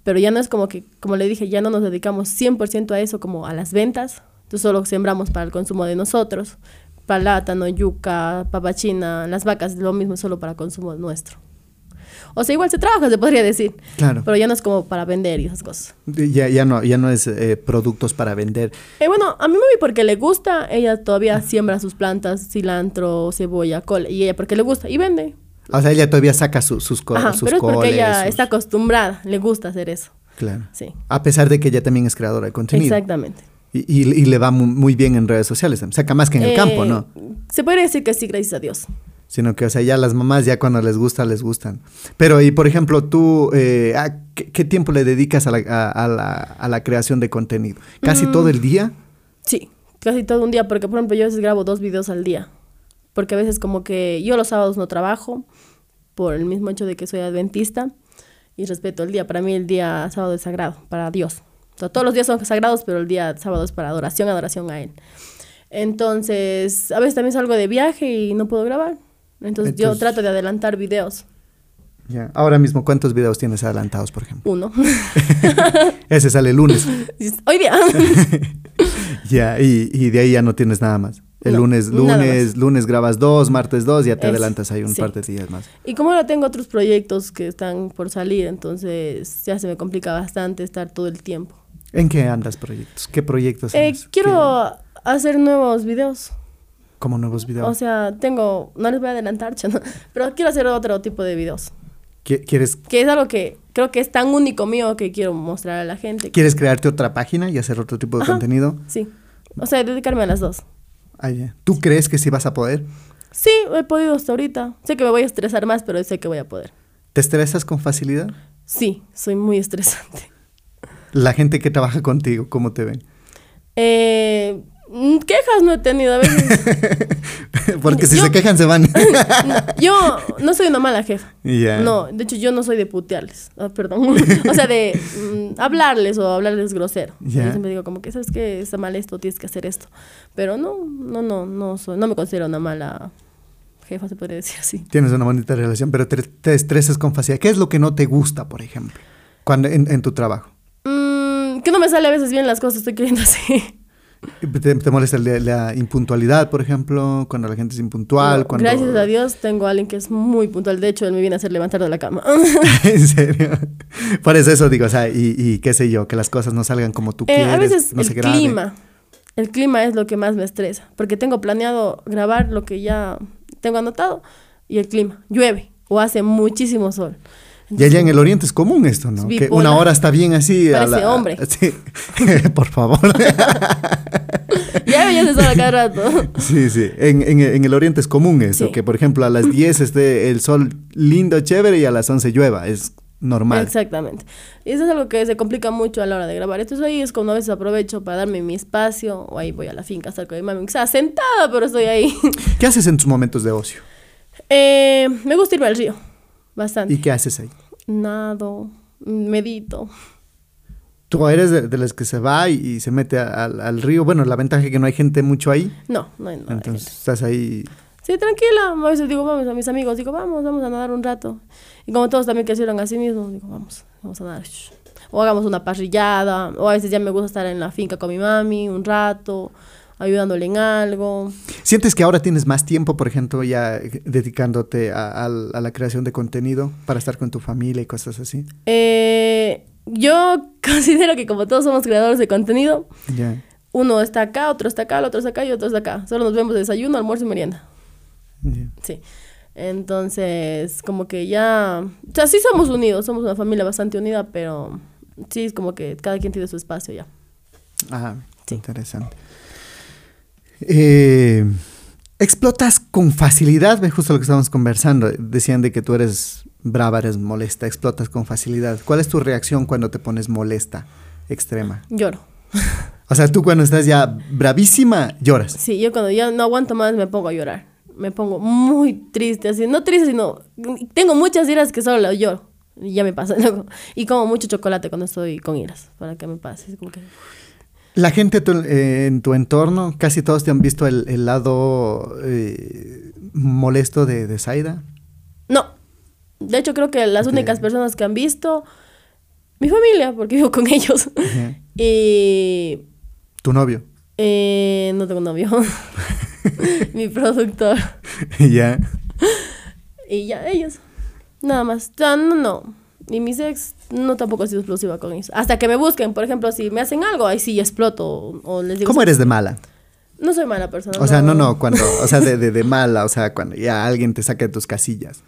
Pero ya no es como que, como le dije, ya no nos dedicamos 100% a eso, como a las ventas. Entonces solo sembramos para el consumo de nosotros. Plátano, yuca, papachina, las vacas, lo mismo, solo para consumo nuestro. O sea, igual se trabaja, se podría decir. Claro. Pero ya no es como para vender y esas cosas. Ya, ya, no, ya no es eh, productos para vender. Eh, bueno, a mi mami porque le gusta, ella todavía siembra sus plantas, cilantro, cebolla, col, y ella porque le gusta y vende. O sea, ella todavía saca su- sus, co- Ajá, sus pero es porque coles, ella sus- está acostumbrada, le gusta hacer eso. Claro. Sí, A pesar de que ella también es creadora de contenido. exactamente. Y, y- y le va mu- muy bien en redes sociales. Saca más que en el Eh, campo, ¿no? Se podría decir que sí, gracias a Dios. Sino que, o sea, ya las mamás ya cuando les gusta, les gustan. Pero, y por ejemplo, tú, eh, ¿a qué, qué tiempo le dedicas a la, a- a la, a la creación de contenido? ¿Casi Mm. todo el día? Sí, casi todo un día, porque por ejemplo yo a veces grabo dos videos al día. Porque a veces como que yo los sábados no trabajo, por el mismo hecho de que soy adventista y respeto el día. Para mí el día sábado es sagrado, para Dios. O sea, todos los días son sagrados, pero el día sábado es para adoración, adoración a Él. Entonces, a veces también salgo de viaje y no puedo grabar. Entonces, yo Entonces- trato de adelantar videos. Ya. Ahora mismo, ¿cuántos videos tienes adelantados, por ejemplo? Uno. (laughs) Ese sale el lunes. (laughs) Hoy día. (laughs) ya, y, y de ahí ya no tienes nada más. El No, lunes, lunes, lunes grabas dos, martes dos, ya te Eso, adelantas ahí un sí. par de días más. Y como ahora tengo otros proyectos que están por salir, entonces ya se me complica bastante estar todo el tiempo. ¿En qué andas proyectos? ¿Qué proyectos Eh, quiero hacer nuevos videos. ¿Qué- como nuevos videos? O sea, tengo, no les voy a adelantar, (laughs) chano, pero quiero hacer otro tipo de videos. ¿Qui- ¿Quieres, Que es algo que creo que es tan único mío que quiero mostrar a la gente. ¿Quieres crearte otra página y hacer otro tipo de Ajá. contenido? Sí. O sea, dedicarme a las dos. Ah. ¿Tú crees que sí vas a poder? Sí, he podido hasta ahorita. Sé que me voy a estresar más, pero sé que voy a poder. ¿Te estresas con facilidad? Sí, soy muy estresante. La gente que trabaja contigo, ¿cómo te ven? Eh, quejas no he tenido a veces. (laughs) Porque si Yo- se quejan se van. (laughs) Yo no soy una mala jefa. (laughs) No, de hecho yo no soy de putearles. Ah, perdón. o sea, de mm, hablarles o hablarles grosero. Ya. Yo siempre digo como que, ¿sabes qué? Está mal esto, tienes que hacer esto. Pero no, no, no, no soy, no me considero una mala jefa, se podría decir así. Tienes una bonita relación, pero te, te estresas con facilidad. ¿Qué es lo que no te gusta, por ejemplo, cuando en, en tu trabajo? Mm, que no me sale a veces bien las cosas, estoy queriendo hacer. ¿Te, te molesta la, la impuntualidad, por ejemplo, cuando la gente es impuntual? No, cuando... Gracias a Dios tengo a alguien que es muy puntual. De hecho, él me viene a hacer levantar de la cama. (laughs) en serio. Por eso, eso digo, o sea, y, y qué sé yo, que las cosas no salgan como tú Eh, quieres. a veces no el se clima. El clima es lo que más me estresa. Porque tengo planeado grabar lo que ya tengo anotado. Y el clima. Llueve. O hace muchísimo sol. Y allá en el oriente es común esto, ¿no? Es Que una hora está bien así. a Parece la- hombre. (laughs) Sí. (laughs) por favor. (laughs) Ya sol a cada rato. sí, sí. En, en- en el oriente es común eso, Sí. que por ejemplo a las 10 esté el sol lindo, chévere y a las 11 llueva. Es normal. Exactamente. Y eso es algo que se complica mucho a la hora de grabar. Entonces ahí es cuando a veces aprovecho para darme mi espacio. O ahí voy a la finca a estar con mi mami. O sea, sentada, pero estoy ahí. ¿Qué haces en tus momentos de ocio? Eh, me gusta irme al río. Bastante. ¿Y qué haces ahí? Nado. Medito. Tú eres de, de las que se va y, y se mete a- al, al río. Bueno, la ventaja es que no hay gente mucho ahí. No, no hay nada. entonces gente. estás ahí. Sí, tranquila. A veces digo, vamos a mis amigos, digo, vamos, vamos a nadar un rato. Y como todos también quisieron así mismo, digo, vamos, vamos a nadar. O hagamos una parrillada. O a veces ya me gusta estar en la finca con mi mami un rato, ayudándole en algo. ¿Sientes que ahora tienes más tiempo, por ejemplo, ya dedicándote a, al- a la creación de contenido para estar con tu familia y cosas así? Eh, yo (laughs) considero que como todos somos creadores de contenido, uno está acá, otro está acá, el otro está acá y otro está acá. Solo nos vemos de desayuno, almuerzo y merienda. Sí. Entonces, como que ya... O sea, sí somos unidos, somos una familia bastante unida, pero sí es como que cada quien tiene su espacio ya. Ah, Sí. interesante. Eh, explotas con facilidad, ve justo lo que estábamos conversando. Decían de que tú eres brava, eres molesta, explotas con facilidad. ¿Cuál es tu reacción cuando te pones molesta, extrema? Lloro. O sea, tú cuando estás ya bravísima, lloras. Sí, yo cuando ya no aguanto más me pongo a llorar. Me pongo muy triste, así, no triste, sino... Tengo muchas iras que solo las lloro. Y ya me pasa. (laughs) luego. Y como mucho chocolate cuando estoy con iras, para que me pase. Es como que... La gente tu- eh, en tu entorno, casi todos te han visto el, el lado eh, molesto de, de Zaida. No. De hecho, creo que las únicas personas que han visto... Mi familia, porque (laughs) vivo con ellos. Y... Tu novio. Eh, no tengo novio. (laughs) (laughs) Mi productor. ya. Y ya, ellos. Nada más. Ya, no, no. Y mis ex, no tampoco he sido explosiva con eso. Hasta que me busquen, por ejemplo, si me hacen algo, ahí sí exploto. O, o les digo. ¿Cómo eres de mala? No soy mala persona. O sea, no, no, cuando, o sea, de, de, de mala, o sea, cuando ya alguien te saca de tus casillas.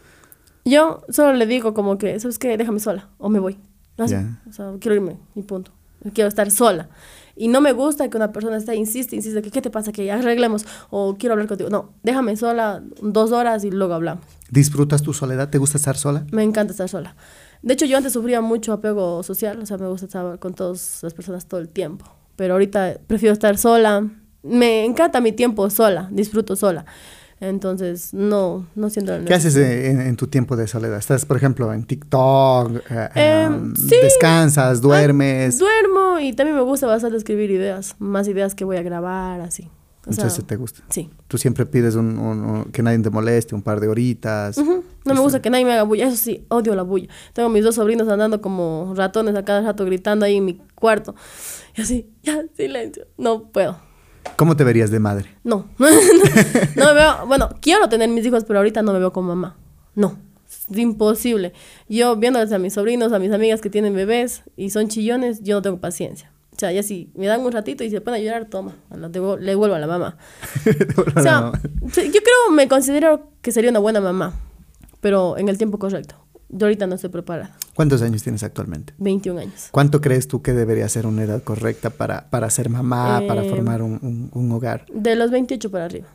Yo solo le digo como que, ¿sabes qué? Déjame sola. O me voy. Así. Ya. O sea, quiero irme. Y punto. Quiero estar sola. Y no me gusta que una persona esté, insiste, insiste, que qué te pasa, que ya arreglemos, o quiero hablar contigo. No, déjame sola dos horas y luego hablamos. ¿Disfrutas tu soledad? ¿Te gusta estar sola? Me encanta estar sola. De hecho, yo antes sufría mucho apego social, o sea, me gusta estar con todas las personas todo el tiempo. Pero ahorita prefiero estar sola. Me encanta mi tiempo sola, disfruto sola. Entonces, no, no siento la ¿Qué haces en, en tu tiempo de soledad? ¿Estás, por ejemplo, en TikTok? eh, um, sí. ¿Descansas? ¿Duermes? Duermo y también me gusta bastante escribir ideas, más ideas que voy a grabar, así. O sea, Entonces te gusta. Sí. Tú siempre pides un, un- un- que nadie te moleste, un par de horitas. No me gusta que nadie me haga bulla, eso sí, odio la bulla. Tengo mis dos sobrinos andando como ratones a cada rato gritando ahí en mi cuarto. Y así, ya, silencio. No puedo. ¿Cómo te verías de madre? No. (laughs) no me veo, bueno, quiero tener mis hijos, pero ahorita no me veo como mamá. No. Es imposible. Yo viéndoles a mis sobrinos, a mis amigas que tienen bebés y son chillones, yo no tengo paciencia. O sea, ya si me dan un ratito y se ponen a llorar, toma, le vuelvo a la mamá. (laughs) O sea, yo creo, me considero que sería una buena mamá, pero en el tiempo correcto. Yo ahorita no estoy preparada. ¿Cuántos años tienes actualmente? 21 años. ¿Cuánto crees tú que debería ser una edad correcta para, para ser mamá, para Eh, formar un, un- un hogar? De los 28 para arriba.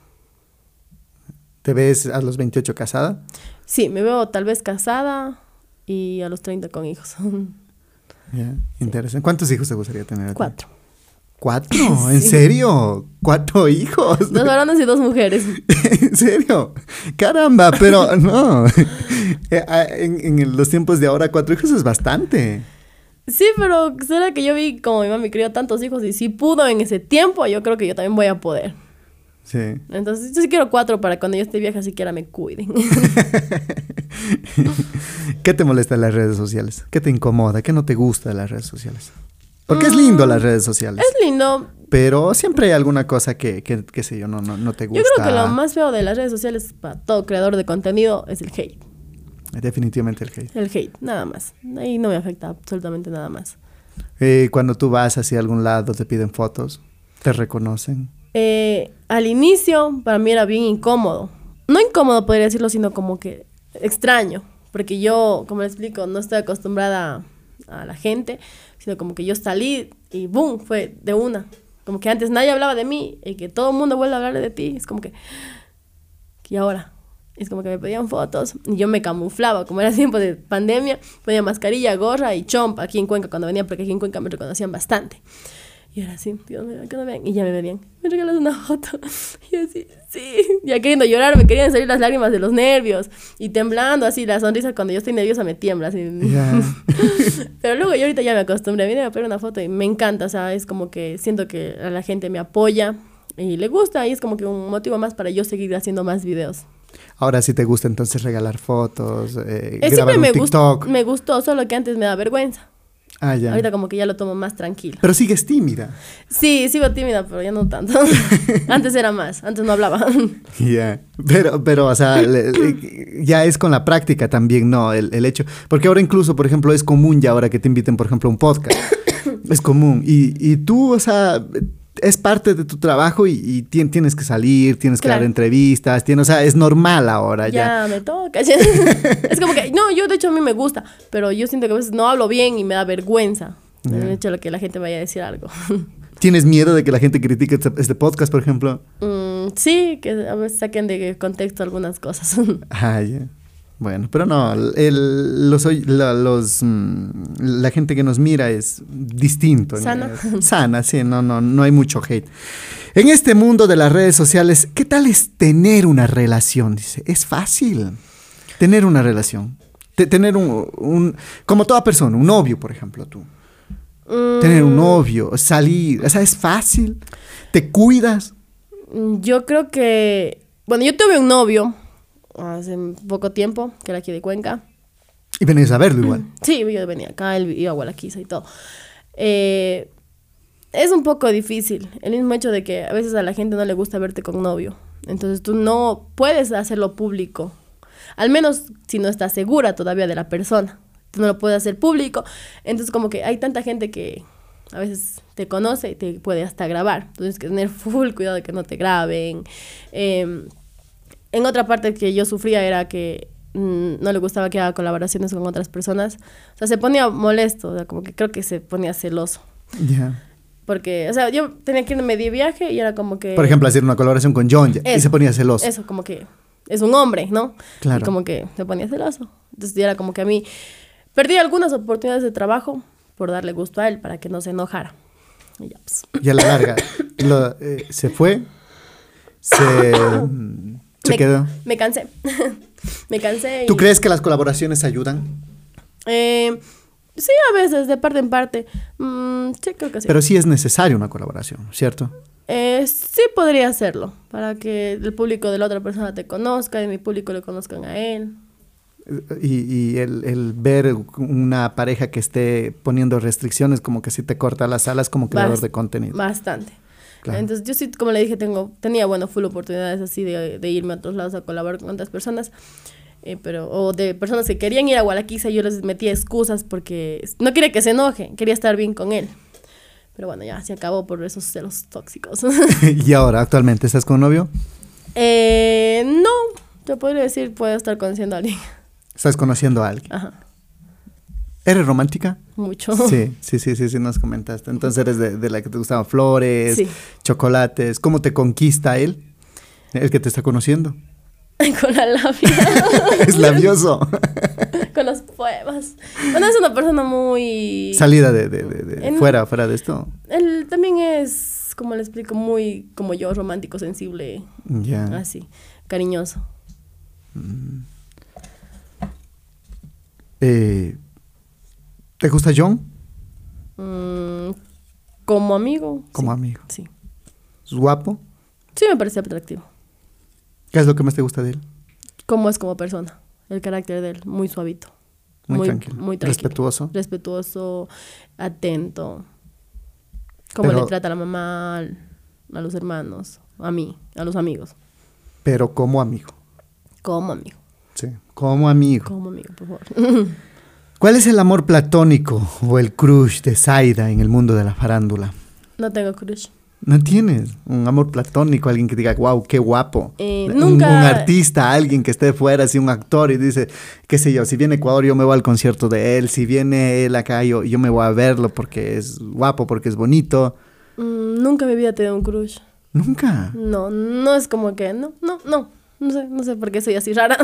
¿Te ves a los 28 casada? Sí, me veo tal vez casada y a los 30 con hijos. (laughs) Ya, Interesante. ¿Cuántos hijos te gustaría tener? Cuatro. ¿Cuatro? (laughs) ¿En serio? ¿Cuatro hijos? Dos (laughs) varones y dos mujeres. ¿En serio? Caramba, pero no. (laughs) Eh, ah, En, en los tiempos de ahora, cuatro hijos es bastante. Sí, pero será que yo vi como mi mami crió tantos hijos y si pudo en ese tiempo, yo creo que yo también voy a poder. Sí. Entonces, yo sí quiero cuatro para cuando yo esté vieja siquiera me cuiden. (laughs) ¿Qué te molesta de las redes sociales? ¿Qué te incomoda? ¿Qué no te gusta de las redes sociales? Porque es lindo las redes sociales. es lindo. Pero siempre hay alguna cosa que, que, qué sé yo, no, no, no te gusta. Yo creo que lo más feo de las redes sociales para todo creador de contenido es el hate. Definitivamente el hate. El hate, nada más. Ahí no me afecta absolutamente nada más. Eh, cuando tú vas hacia algún lado, te piden fotos, te reconocen. Eh, al inicio, para mí era bien incómodo. No incómodo, podría decirlo, sino como que extraño. Porque yo, como le explico, no estoy acostumbrada a la gente, sino como que yo salí y ¡boom! Fue de una. Como que antes nadie hablaba de mí y que todo el mundo vuelve a hablar de ti. Es como que. ¿Y ahora? Es como que me pedían fotos y yo me camuflaba. Como era (laughs) tiempo de pandemia, ponía mascarilla, gorra y chompa aquí en Cuenca cuando venía, porque aquí en Cuenca me reconocían bastante. Y era así, Dios mío, que no vean. Y ya me venían, me regalas una foto. (laughs) Y así, sí. Ya queriendo llorar, me querían salir las lágrimas de los nervios. Y temblando así, la sonrisa cuando yo estoy nerviosa me tiembla así. Ya. (laughs) Pero luego yo ahorita ya me acostumbré. Vine a pedir una foto y me encanta. O sea, es como que siento que a la gente me apoya y le gusta. Y es como que un motivo más para yo seguir haciendo más videos. Ahora sí te gusta entonces regalar fotos, eh, Eh, grabar un me, TikTok. me gustó, solo que antes me da vergüenza. Ah, ya. Ahorita como que ya lo tomo más tranquilo. Pero sigues tímida. Sí, sigo tímida, pero ya no tanto. (laughs) antes era más, antes no hablaba. (laughs) Ya. Pero, pero, o sea, le- le- ya es con la práctica también, ¿no? El, el hecho. Porque ahora incluso, por ejemplo, es común ya ahora que te inviten, por ejemplo, a un podcast. (coughs) es común. Y, y tú, o sea, es parte de tu trabajo y, y tien- tienes que salir, tienes que dar entrevistas, tienes, o sea, es normal ahora ya. ya me toca. ya. (laughs) es como que, no, yo de hecho a mí me gusta, pero yo siento que a veces no hablo bien y me da vergüenza. El hecho de que la gente vaya a decir algo. (laughs) ¿Tienes miedo de que la gente critique este, este podcast, por ejemplo? Mm, sí, que a veces saquen de contexto algunas cosas. (laughs) Ah, ya. Bueno, pero no, el, los, oy- la, los, mm, la gente que nos mira es distinto. ¿no? Sana. (laughs) Sana, sí, no, no, no hay mucho hate. En este mundo de las redes sociales, ¿qué tal es tener una relación? Dice, es fácil tener una relación. Te- tener un, un, como toda persona, un novio, por ejemplo, tú. Mm, Tener un novio, salir, o sea, es fácil. Te cuidas. Yo creo que, bueno, yo tuve un novio hace poco tiempo, que era aquí de Cuenca. Y venís a verlo igual. (clears throat) Sí, yo venía acá, él iba a Gualaquiza y todo. Eh, es un poco difícil, el mismo hecho de que a veces a la gente no le gusta verte con novio. Entonces tú no puedes hacerlo público. Al menos si no estás segura todavía de la persona. Tú no lo puedes hacer público. Entonces como que hay tanta gente que a veces te conoce y te puede hasta grabar. Entonces tienes que tener full cuidado de que no te graben. Eh, en otra parte que yo sufría era que mm, no le gustaba que haga colaboraciones con otras personas. O sea, se ponía molesto, o sea, como que creo que se ponía celoso. Ya. Porque, o sea, yo tenía que irme de viaje y era como que... Por ejemplo, hacer una colaboración con John ya, y Eso, se ponía celoso. Eso, como que es un hombre, ¿no? Claro. Y como que se ponía celoso. Entonces ya era como que a mí perdí algunas oportunidades de trabajo por darle gusto a él para que no se enojara. Y ya, pues. Y a la larga, lo- eh, se fue, se, (laughs) se me, quedó. Me cansé. (laughs) me cansé. y- ¿Tú crees que las colaboraciones ayudan? Eh, sí, a veces, de parte en parte. Mm, sí, creo que sí. Pero sí es necesaria una colaboración, ¿cierto? Eh, sí podría hacerlo, para que el público de la otra persona te conozca y mi público le conozcan a él. Y, y el, el ver una pareja que esté poniendo restricciones como que sí te corta las alas como creador Bast- de contenido. Bastante. Claro. Entonces, yo sí, como le dije, tengo, tenía, bueno, full oportunidades así de, de irme a otros lados a colaborar con otras personas. eh, pero, o de personas que querían ir a Gualaquiza, yo les metía excusas porque no quería que se enoje, quería estar bien con él. Pero bueno, ya se acabó por esos celos tóxicos. (laughs) (laughs) y ahora, actualmente, ¿estás con un novio? eh, no, te podría decir, puedo estar conociendo a alguien. ¿Estás conociendo a alguien? Ajá, ¿Eres romántica? mucho. Sí, sí, sí, sí, sí, nos comentaste. Entonces eres de, de la que te gustaban flores, Sí. chocolates. ¿Cómo te conquista él? El que te está conociendo. (laughs) con la labia. (laughs) es labioso. (laughs) con los poemas. Bueno, es una persona muy... Salida de, de, de- En- fuera, fuera de esto. Él también es, como le explico, muy como yo, romántico, sensible, Ya. así, cariñoso. Eh, ¿Te gusta John? Mm, como amigo. Como sí, amigo. Sí. ¿Es guapo? Sí, me parece atractivo. ¿Qué es lo que más te gusta de él? Cómo es como persona. El carácter de él, muy suavito. Muy tranquilo. Muy tranquilo. Respetuoso. Respetuoso, atento. Cómo Pero- le trata a la mamá, a los hermanos, a mí, a los amigos. Pero como amigo. Como amigo. Sí. Como amigo. Como amigo, por favor. (laughs) ¿Cuál es el amor platónico o el crush de Zaida en el mundo de la farándula? no tengo crush. ¿No tienes un amor platónico? Alguien que diga, wow, qué guapo. Eh, Un- nunca- Un, artista, alguien que esté fuera, así un actor y dice, qué sé yo, si viene Ecuador yo me voy al concierto de él, si viene él acá yo, yo me voy a verlo porque es guapo, porque es bonito. Mm, nunca vida he tenido un crush. Nunca. No, no es como que, no, no, no. No sé, no sé por qué soy así rara.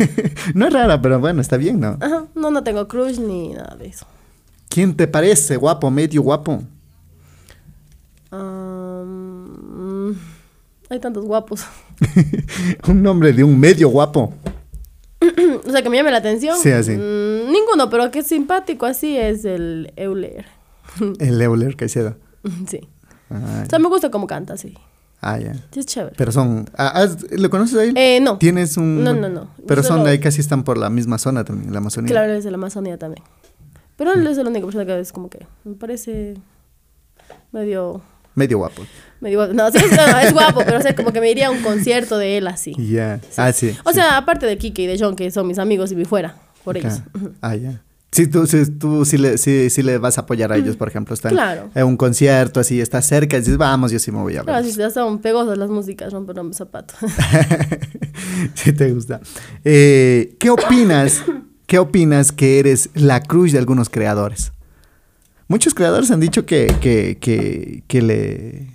(laughs) no es rara, pero bueno, está bien, ¿no? Ajá, no, no tengo crush ni nada de eso. ¿Quién te parece guapo, medio guapo? Mm, hay tantos guapos. (laughs) un nombre de un medio guapo. (clears throat) o sea, que me llame la atención. Sí, así. Mm, ninguno, pero que es simpático así es el Euler. El Euler Caicedo. (laughs) sí. Ah, O sea, me gusta cómo canta, sí. Ah, ya. Es chévere. Pero son... ah, ¿has- ¿Lo conoces a él? Eh, no. Tienes un... No, no, no. Pero son Solo- ahí casi están por la misma zona también, la Amazonía. Claro, es de la Amazonía también. Pero él es la única persona que es como que me parece medio... Medio guapo. medio guapo. No, sí, es, no, es guapo, pero o sea, como que me iría a un concierto de él así. Ya. Ah, sí. O sí. sea, aparte de Kike y de John, que son mis amigos y vi fuera por ellos. Claro. Ah, ya. Sí, tú, sí, tú sí, le, sí, sí le vas a apoyar a ellos, por ejemplo. Están Claro. en un concierto, así, estás cerca y dices, vamos, yo sí me voy a ver. Claro, si ya son pegosas las músicas, romper un zapato. (laughs) si te gusta. Eh, ¿Qué opinas? ¿Qué opinas que eres la cruz de algunos creadores? Muchos creadores han dicho que, que, que, que le,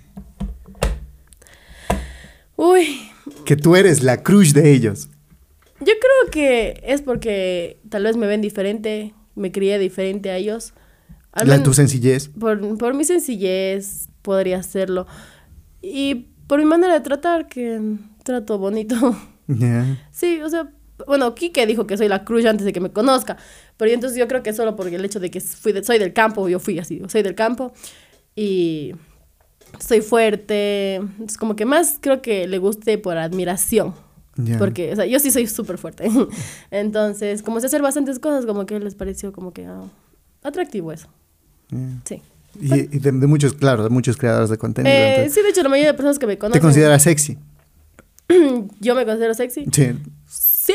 Uy, que tú eres la cruz de ellos. yo creo que es porque tal vez me ven diferente, me crié diferente a ellos. Al La, men- tu sencillez. por, por mi sencillez podría hacerlo. Y por mi manera de tratar, que trato bonito. (laughs) Sí, o sea, bueno, Kike dijo que soy la cruz antes de que me conozca, pero yo entonces yo creo que solo por el hecho de que fui de- soy del campo, yo fui así, soy del campo y soy fuerte, es como que más creo que le guste por admiración. Porque, o sea, yo sí soy súper fuerte. (laughs) Entonces, como sé hacer bastantes cosas, como que les pareció como que ah, atractivo eso. Sí. Y, y de, de muchos, claro, de muchos creadores de contenido. Eh, entonces, sí, de hecho, la mayoría de personas que me ¿Te conocen. consideras sexy? (clears throat) Yo me considero sexy. Sí. Sí.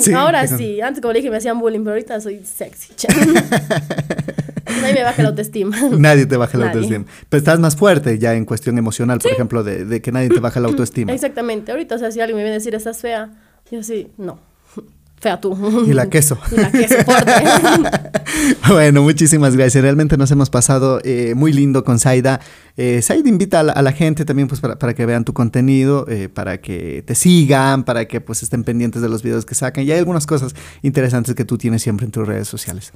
Sí, (laughs) Ahora te sí. Antes, como le dije, me hacían bullying, pero ahorita soy sexy. (laughs) Ahí me baja la autoestima. Nadie te baja la Nadie. autoestima. Pero estás más fuerte ya en cuestión emocional, por ejemplo, de, de que nadie te baja la (clears throat) autoestima. Exactamente. Ahorita, o sea, si alguien me viene a decir, estás fea, yo sí, no. Fea tú. Y la queso. (laughs) y la queso fuerte. (laughs) bueno, muchísimas gracias. Realmente nos hemos pasado eh, muy lindo con Zaida. Eh, Zaida invita a la, a la gente también pues para, para que vean tu contenido, eh, para que te sigan, para que pues estén pendientes de los videos que sacan. Y hay algunas cosas interesantes que tú tienes siempre en tus redes sociales.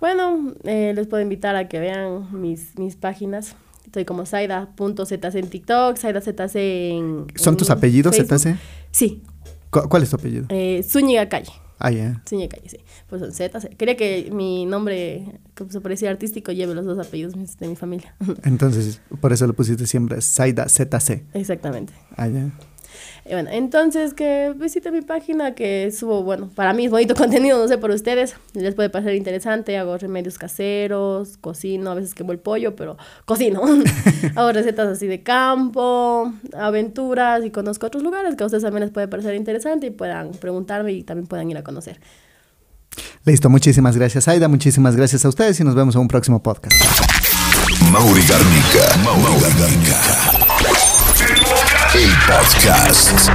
Bueno, eh, les puedo invitar a que vean mis, mis páginas. Estoy como Saida.zc en TikTok, SaidaZC en. ¿Son en tus apellidos, Facebook. ZC? Sí, ¿Cu- ¿Cuál es tu apellido? eh, Zúñiga Calle. Ah, ya. Zúñiga Calle, sí. Pues son ZC. Quería que mi nombre, como se parecía artístico, lleve los dos apellidos de mi familia. Entonces, por eso le pusiste siempre Zaida ZC. Exactamente. Ah, ya. Y bueno, entonces que visiten mi página que subo, bueno, para mí es bonito (laughs) contenido, no sé, por ustedes, les puede parecer interesante, hago remedios caseros, cocino, a veces quemo el pollo, pero cocino. (laughs) hago recetas así de campo, aventuras y conozco otros lugares que a ustedes también les puede parecer interesante y puedan preguntarme y también puedan ir a conocer. Listo, muchísimas gracias, Zaida. Muchísimas gracias a ustedes y nos vemos en un próximo podcast. Mauri Garnica. Mauri Garnica. El podcast.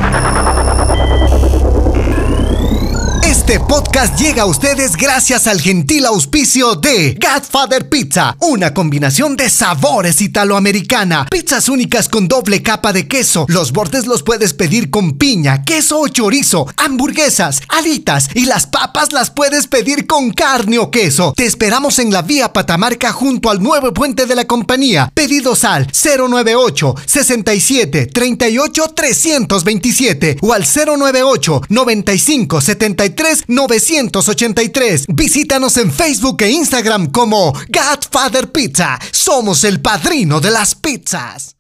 Este podcast llega a ustedes gracias al gentil auspicio de Godfather Pizza, una combinación de sabores italoamericana, pizzas únicas con doble capa de queso, los bordes los puedes pedir con piña, queso o chorizo, hamburguesas, alitas y las papas las puedes pedir con carne o queso. Te esperamos en la vía Patamarca junto al nuevo puente de la compañía. Pedidos al 098 67 38 327 o al 098 95 73 983. Visítanos en Facebook e Instagram como Godfather Pizza. Somos el padrino de las pizzas.